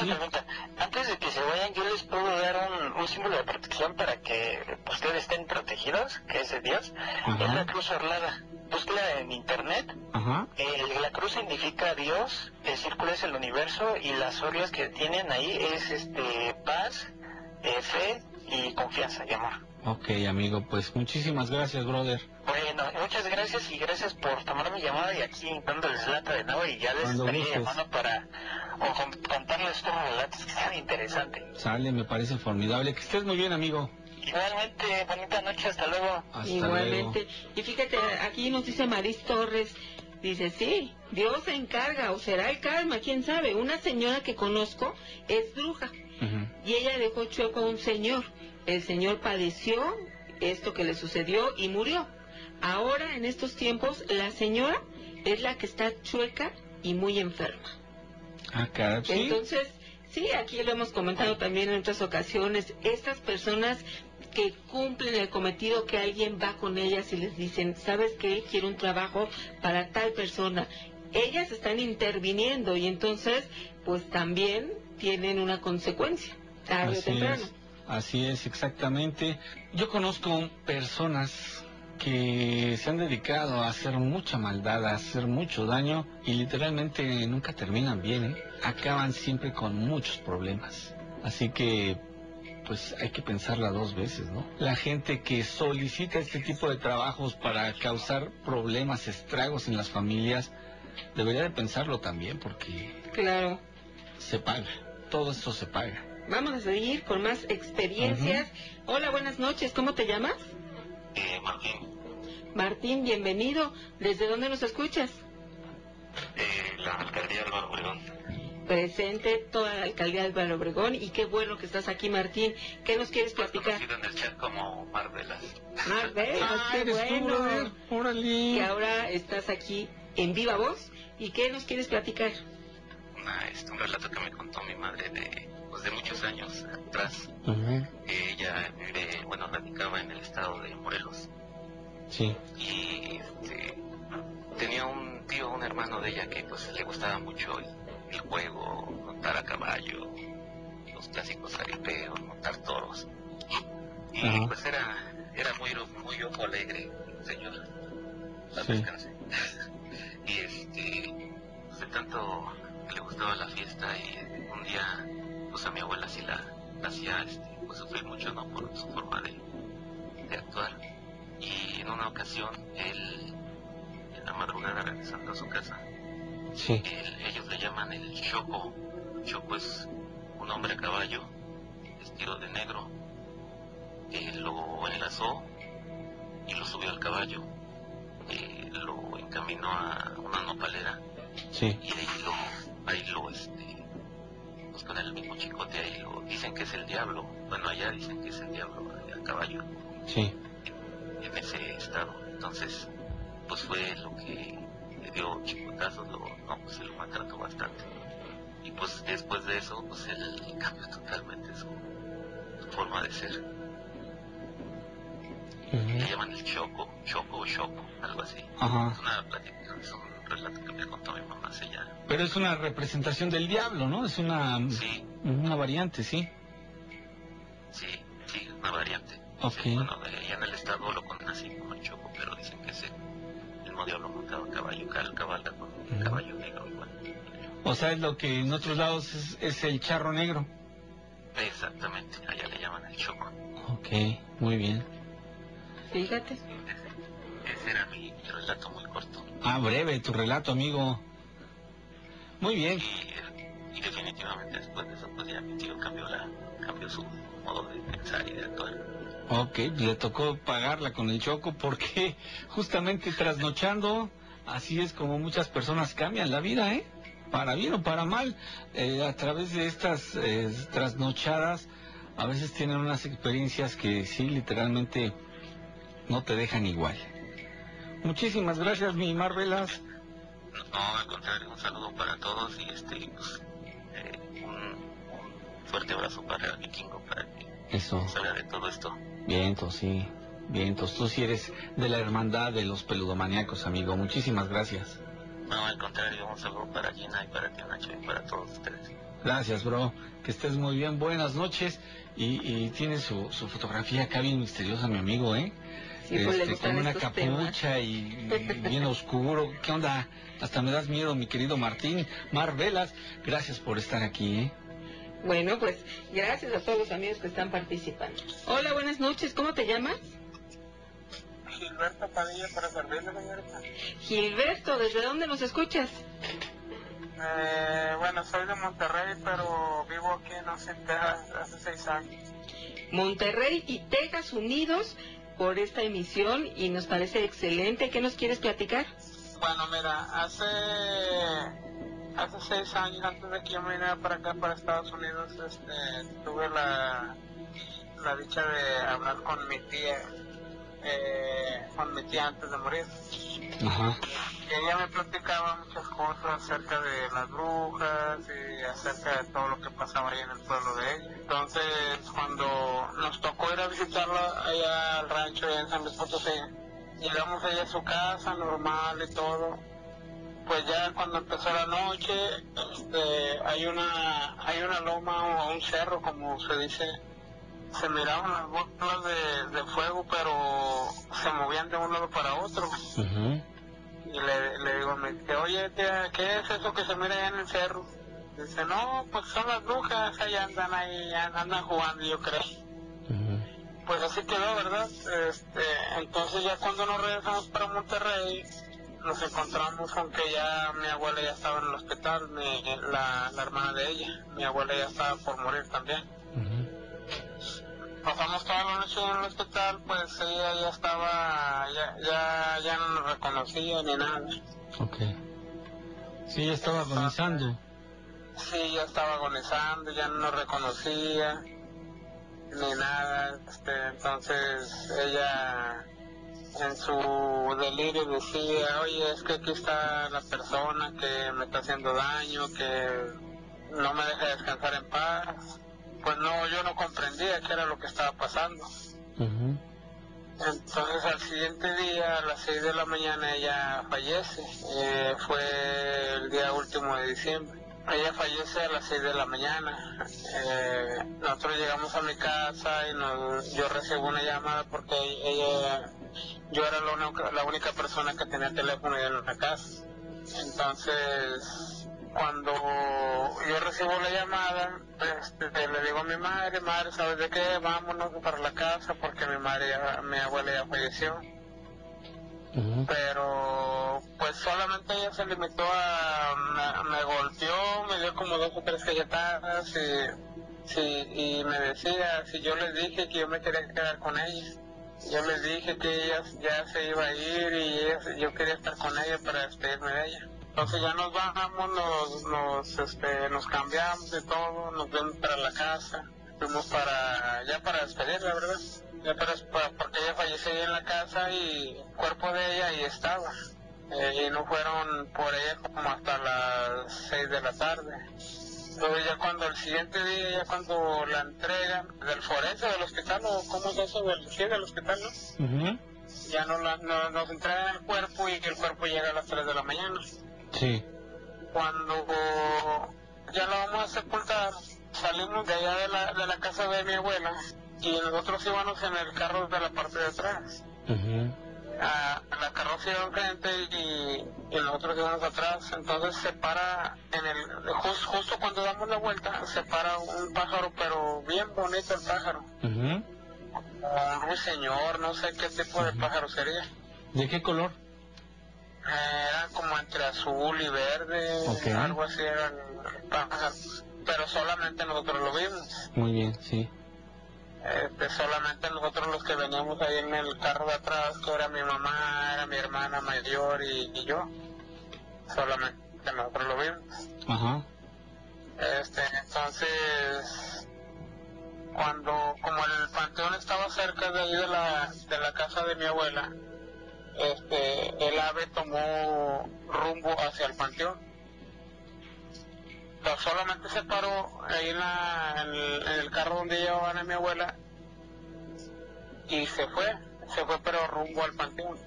Una pregunta, antes de que se vayan, yo les puedo dar un, un símbolo de protección para que ustedes estén protegidos, que es de Dios. Es la cruz orlada. Búsquela en internet. Ajá. El- la cruz significa Dios, el círculo es el universo y las orlas que tienen ahí es este paz, eh, fe y confianza y amor. Ok, amigo, pues muchísimas gracias, brother. Bueno, muchas gracias y gracias por tomar mi llamada y aquí dándoles lata de nuevo y ya les Cuando estaré gustes. llamando para o con- contarles estos relatos que sean interesantes. Sale, me parece formidable. Que estés muy bien, amigo. Igualmente, bonita noche, hasta luego. Hasta Igualmente. Y fíjate, aquí nos dice Maris Torres, dice, sí, Dios se encarga, o será el karma, quién sabe. Una señora que conozco es bruja y ella dejó chueco a un señor. El señor padeció esto que le sucedió y murió. Ahora, en estos tiempos, la señora es la que está chueca y muy enferma. Ah, caray, sí. Entonces, sí, aquí lo hemos comentado también en otras ocasiones, estas personas que cumplen el cometido que alguien va con ellas y les dicen, ¿sabes qué? Quiero un trabajo para tal persona. Ellas están interviniendo y entonces, pues también tienen una consecuencia, tarde o Así temprano. es, así es, exactamente. Yo conozco personas que se han dedicado a hacer mucha maldad, a hacer mucho daño y literalmente nunca terminan bien, ¿eh? acaban siempre con muchos problemas. Así que, pues hay que pensarla dos veces, ¿no? La gente que solicita este tipo de trabajos para causar problemas, estragos en las familias, debería de pensarlo también porque Claro. se paga, todo esto se paga. Vamos a seguir con más experiencias. Hola, buenas noches. ¿Cómo te llamas? Eh, Martín, Martín, bienvenido. ¿Desde dónde nos escuchas? eh, la alcaldía Álvaro Obregón. Presente toda la alcaldía de Álvaro Obregón y qué bueno que estás aquí, Martín. ¿Qué nos quieres platicar? En el chat como Marvelas. Mar Velas, Ah, qué tú, bueno. Órale. Que ahora estás aquí en viva voz. ¿Y qué nos quieres platicar? Una, este, un relato que me contó mi madre de, pues, de muchos años atrás. Que ella vive, bueno, radicaba en el estado de Morelos. Sí. Y este, tenía un tío, un hermano de ella que pues le gustaba mucho el, el juego, montar a caballo, los clásicos aripeos, montar toros. Y Ajá. pues era, era muy, muy ojo alegre, señor. Sí. y este, pues de tanto que le gustaba la fiesta y un día, pues a mi abuela sí la, la hacía este, pues sufrir mucho, ¿no? Por su forma de, de actuar. Y en una ocasión, él, en la madrugada regresando a su casa, Sí. ellos le llaman el Choco. Choco es un hombre a caballo, vestido de negro. Él lo enlazó y lo subió al caballo. Eh, lo encaminó a una nopalera Sí. y ahí lo, ahí lo, este, pues con el mismo chicote ahí lo, dicen que es el diablo. Bueno, allá dicen que es el diablo eh, a caballo Sí. en ese estado. Entonces, pues fue lo que dio chicotazos, lo, no, pues se lo maltrató bastante. Y pues después de eso, pues él cambió totalmente su, su forma de ser. Le llaman el choco, choco o choco, algo así. Es una plática, es un relato que me contó mi mamá hace ya. Pero es una representación del diablo, ¿no? Es una, Sí, una variante, sí. sí, sí, una variante. Ok. Sí, bueno, en el estado lo diablo montado a caballo, cal, cabalga con un caballo negro igual. O sea, es lo que en otros lados es, es el charro negro. Exactamente, allá le llaman el choco. Ok, muy bien. Fíjate. Ese era mi, mi relato muy corto. Ah, breve tu relato, amigo. Muy bien. Y, y definitivamente después de eso, pues ya mi tío cambió, la, cambió su modo de pensar y de actuar. Ok, le tocó pagarla con el choco porque justamente trasnochando, así es como muchas personas cambian la vida, ¿eh? Para bien o para mal, eh, a través de estas eh, trasnochadas, a veces tienen unas experiencias que sí, literalmente no te dejan igual. Muchísimas gracias, mi Marvelas. No, al contrario, un saludo para todos y este, pues, eh, un, un fuerte abrazo para el vikingo para que Eso. salga de todo esto. Vientos, sí. Vientos. Tú sí eres de la hermandad de los peludomaníacos, amigo. Muchísimas gracias. No, al contrario, un saludo para Gina y para ti, Nacho, y para todos ustedes. Gracias, bro. Que estés muy bien. Buenas noches. Y, y tiene su, su fotografía acá bien misteriosa, mi amigo, ¿eh? Sí, pues Este, con una capucha y, y bien oscuro. ¿Qué onda? Hasta me das miedo, mi querido Martín. Mar Velas, gracias por estar aquí, ¿eh? Bueno, pues gracias a todos los amigos que están participando. Hola, buenas noches. ¿Cómo te llamas? Gilberto Padilla para servirle, señorita. Gilberto, ¿desde dónde nos escuchas? Eh, bueno, soy de Monterrey, pero vivo aquí en Austin, Texas, hace seis años. Monterrey y Texas unidos por esta emisión y nos parece excelente. ¿Qué nos quieres platicar? Bueno, mira, hace hace seis años antes de que yo me viniera para acá, para Estados Unidos, este, tuve la, la dicha de hablar con mi tía, eh, con mi tía antes de morir. Ajá. Y ella me platicaba muchas cosas acerca de las brujas y acerca de todo lo que pasaba ahí en el pueblo de ella. Entonces, cuando nos tocó ir a visitarla allá al rancho allá en San Luis Potosí, llegamos allá a su casa normal y todo. Pues ya cuando empezó la noche, este, hay una hay una loma o un cerro, como se dice, se miraban las bolas de, de fuego, pero se movían de un lado para otro. Y le, le digo a mi tía, oye tía, ¿qué es eso que se mira allá en el cerro? Dice, no, pues son las brujas, ahí andan ahí, andan jugando, yo creo. Pues así quedó, ¿verdad? Este, entonces ya cuando nos regresamos para Monterrey, nos encontramos con que ya mi abuela ya estaba en el hospital, mi- la, la hermana de ella, mi abuela ya estaba por morir también. Pasamos toda la noche en el hospital, pues ella ya estaba, ya, ya, ya no nos reconocía ni nada. Ok. Sí, ya estaba agonizando. Sí, ya estaba agonizando, ya no nos reconocía ni nada. Este, entonces ella en su delirio decía, oye, es que aquí está la persona que me está haciendo daño, que no me deja descansar en paz. Pues no, yo no comprendía qué era lo que estaba pasando. Entonces al siguiente día, a las 6 de la mañana, ella fallece. Eh, fue el día último de diciembre. Ella fallece a las 6 de la mañana. Eh, nosotros llegamos a mi casa y yo recibo una llamada porque ella, yo era la la única persona que tenía teléfono en la casa. Entonces, cuando yo recibo la llamada, este, le digo a mi madre, madre, ¿sabes de qué? Vámonos para la casa porque mi madre, mi abuela ya falleció. Pero, pues solamente ella se limitó a, me, golpeó, me dio como dos o tres galletadas y, sí, y me decía, si yo les dije que yo me quería quedar con ella. Yo les dije que ella ya se iba a ir y ella- yo quería estar con ella para despedirme de ella. Entonces ya nos bajamos, nos, nos, este, nos cambiamos de todo, nos fuimos para la casa, fuimos para, ya para despedirla, ¿verdad? Ya porque ella falleció ahí en la casa y el cuerpo de ella ahí estaba. Eh, y no fueron por ella como hasta las 6 de la tarde. Entonces ya cuando el siguiente día, ya cuando la entregan del forense del hospital, o cómo es eso, del, sí, del hospital, ¿no? Ya no, la, no- nos entregan el cuerpo y el cuerpo llega a las 3 de la mañana. Sí. Cuando ya la vamos a sepultar, salimos de allá de la, de la casa de mi abuela y nosotros íbamos en el carro de la parte de atrás. a la carroza iba enfrente y, y nosotros íbamos atrás. Entonces se para, en el jus- justo cuando damos la vuelta, se para un pájaro, pero bien bonito el pájaro. Un ruiseñor, no sé qué tipo de pájaro sería. ¿De qué color? Eh, Era como entre azul y verde, Ok. algo así era el pájaro. Pero solamente nosotros lo vimos. Muy bien, sí. Este, solamente nosotros los que veníamos ahí en el carro de atrás, que era mi mamá, era mi hermana mayor y, y yo, solamente nosotros lo vimos. Ajá. Este, entonces, cuando, como el panteón estaba cerca de ahí de la, de la casa de mi abuela, este, el ave tomó rumbo hacia el panteón. Solamente se paró ahí en, la, en, el, carro donde llevaban a mi abuela y se fue, se fue pero rumbo al panteón.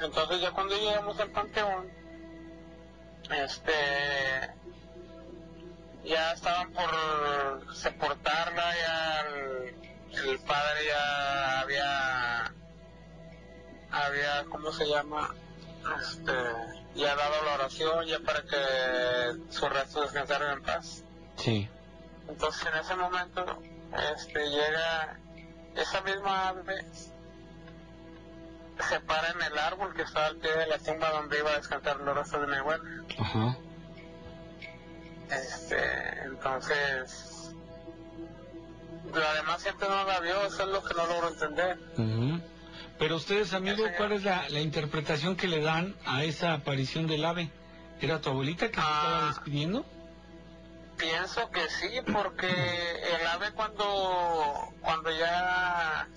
Entonces ya cuando llegamos al panteón, este, ya estaban por sepultarla, ya el, el padre ya había, había, ¿cómo se llama? Este, ya dado la oración ya para que sus restos descansaran en paz. Sí. Entonces en ese momento este, llega esa misma ave, se para en el árbol que está al pie de la tumba donde iba a descansar los restos de mi abuela. Ajá. Este, entonces, la demás gente no la vio, eso es lo que no logro entender. Ujú. Pero ustedes, amigo, ¿cuál es la, la interpretación que le dan a esa aparición del ave? ¿Era tu abuelita que se estaba despidiendo? Pienso que sí, porque el ave cuando cuando ya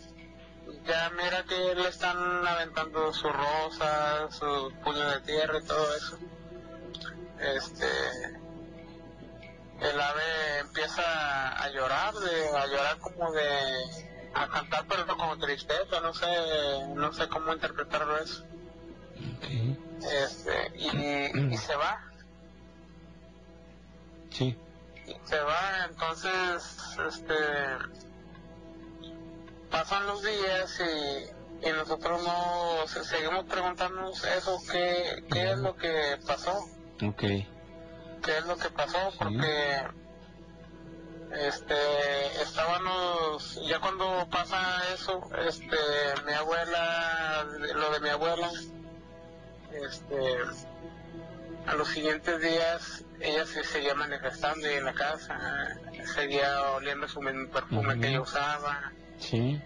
ya mira que le están aventando sus rosas, sus puños de tierra y todo eso. Este el ave empieza a llorar, de, a llorar como de a cantar pero como tristeza, no sé, no sé cómo interpretarlo eso. Este, y, y se va. Sí. se va, entonces, este, pasan los días y, y nosotros no se- seguimos preguntándonos eso, qué, qué es lo que pasó, Ok. qué es lo que pasó, porque, este, estábamos, ya cuando pasa eso, este, mi abuela, lo de mi abuela, este, a los siguientes días ella se seguía manifestando y en la casa seguía oliendo su mismo perfume que ella usaba. Sí.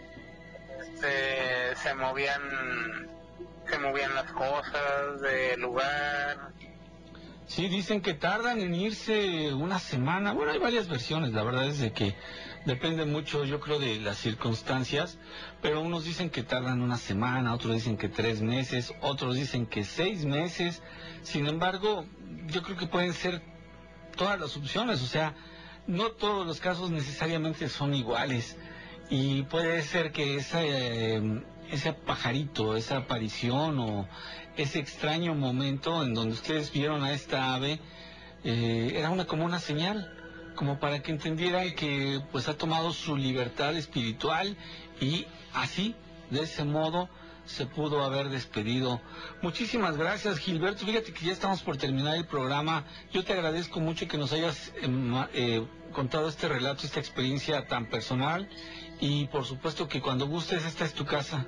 este, se movían se movían las cosas del lugar Sí, dicen que tardan en irse una semana. Bueno, hay varias versiones, la verdad es de que depende mucho, yo creo, de las circunstancias, pero unos dicen que tardan una semana, otros dicen que tres meses, otros dicen que seis meses. Sin embargo, yo creo que pueden ser todas las opciones, o sea, no todos los casos necesariamente son iguales. Y puede ser que esa, eh, ese pajarito, esa aparición o ese extraño momento en donde ustedes vieron a esta ave eh, era una como una señal, como para que entendieran que pues ha tomado su libertad espiritual y así, de ese modo, se pudo haber despedido. Muchísimas gracias, Gilberto. Fíjate que ya estamos por terminar el programa. Yo te agradezco mucho que nos hayas eh, eh, contado este relato, esta experiencia tan personal. Y por supuesto que cuando gustes, esta es tu casa.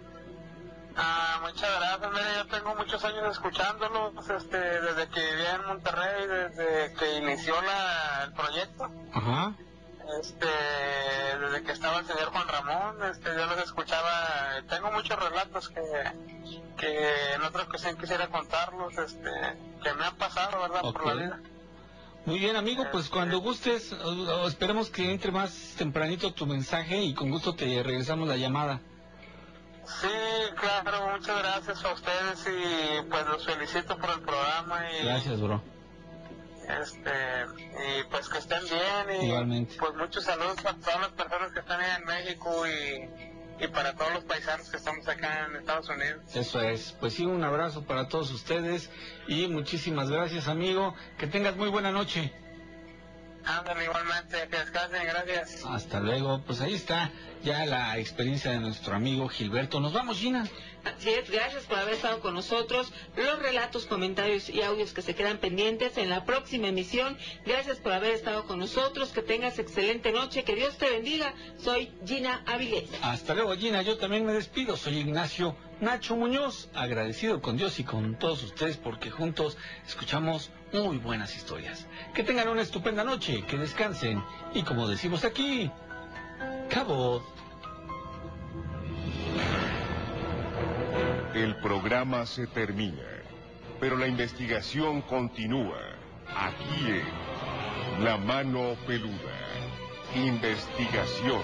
Ah, muchas gracias, mire, yo tengo muchos años escuchándolos, este, desde que vivía en Monterrey, desde que inició la, el proyecto, Ajá. este, desde que estaba el señor Juan Ramón, este, yo los escuchaba, tengo muchos relatos que, que en otra ocasión quisiera contarlos, este, que me han pasado, ¿verdad? Por la vida. Muy bien, amigo, pues cuando gustes, esperemos que entre más tempranito tu mensaje y con gusto te regresamos la llamada. Sí, claro, muchas gracias a ustedes y pues los felicito por el programa y Gracias, bro. este y pues que estén bien y Igualmente. pues muchos saludos para todas las personas que están allá en México y, y para todos los paisanos que estamos acá en Estados Unidos. Eso es. Pues sí, un abrazo para todos ustedes y muchísimas gracias, amigo. Que tengas muy buena noche. Ándale igualmente, que descansen, gracias. Hasta luego. Pues ahí está ya la experiencia de nuestro amigo Gilberto. Nos vamos, Gina. Así es, gracias por haber estado con nosotros. Los relatos, comentarios y audios que se quedan pendientes en la próxima emisión. Gracias por haber estado con nosotros. Que tengas excelente noche. Que Dios te bendiga. Soy Gina Avilés. Hasta luego, Gina. Yo también me despido. Soy Ignacio Nacho Muñoz, agradecido con Dios y con todos ustedes porque juntos escuchamos muy buenas historias. Que tengan una estupenda noche, que descansen y como decimos aquí, cabo. El programa se termina, pero la investigación continúa. Aquí en La Mano Peluda. Investigación.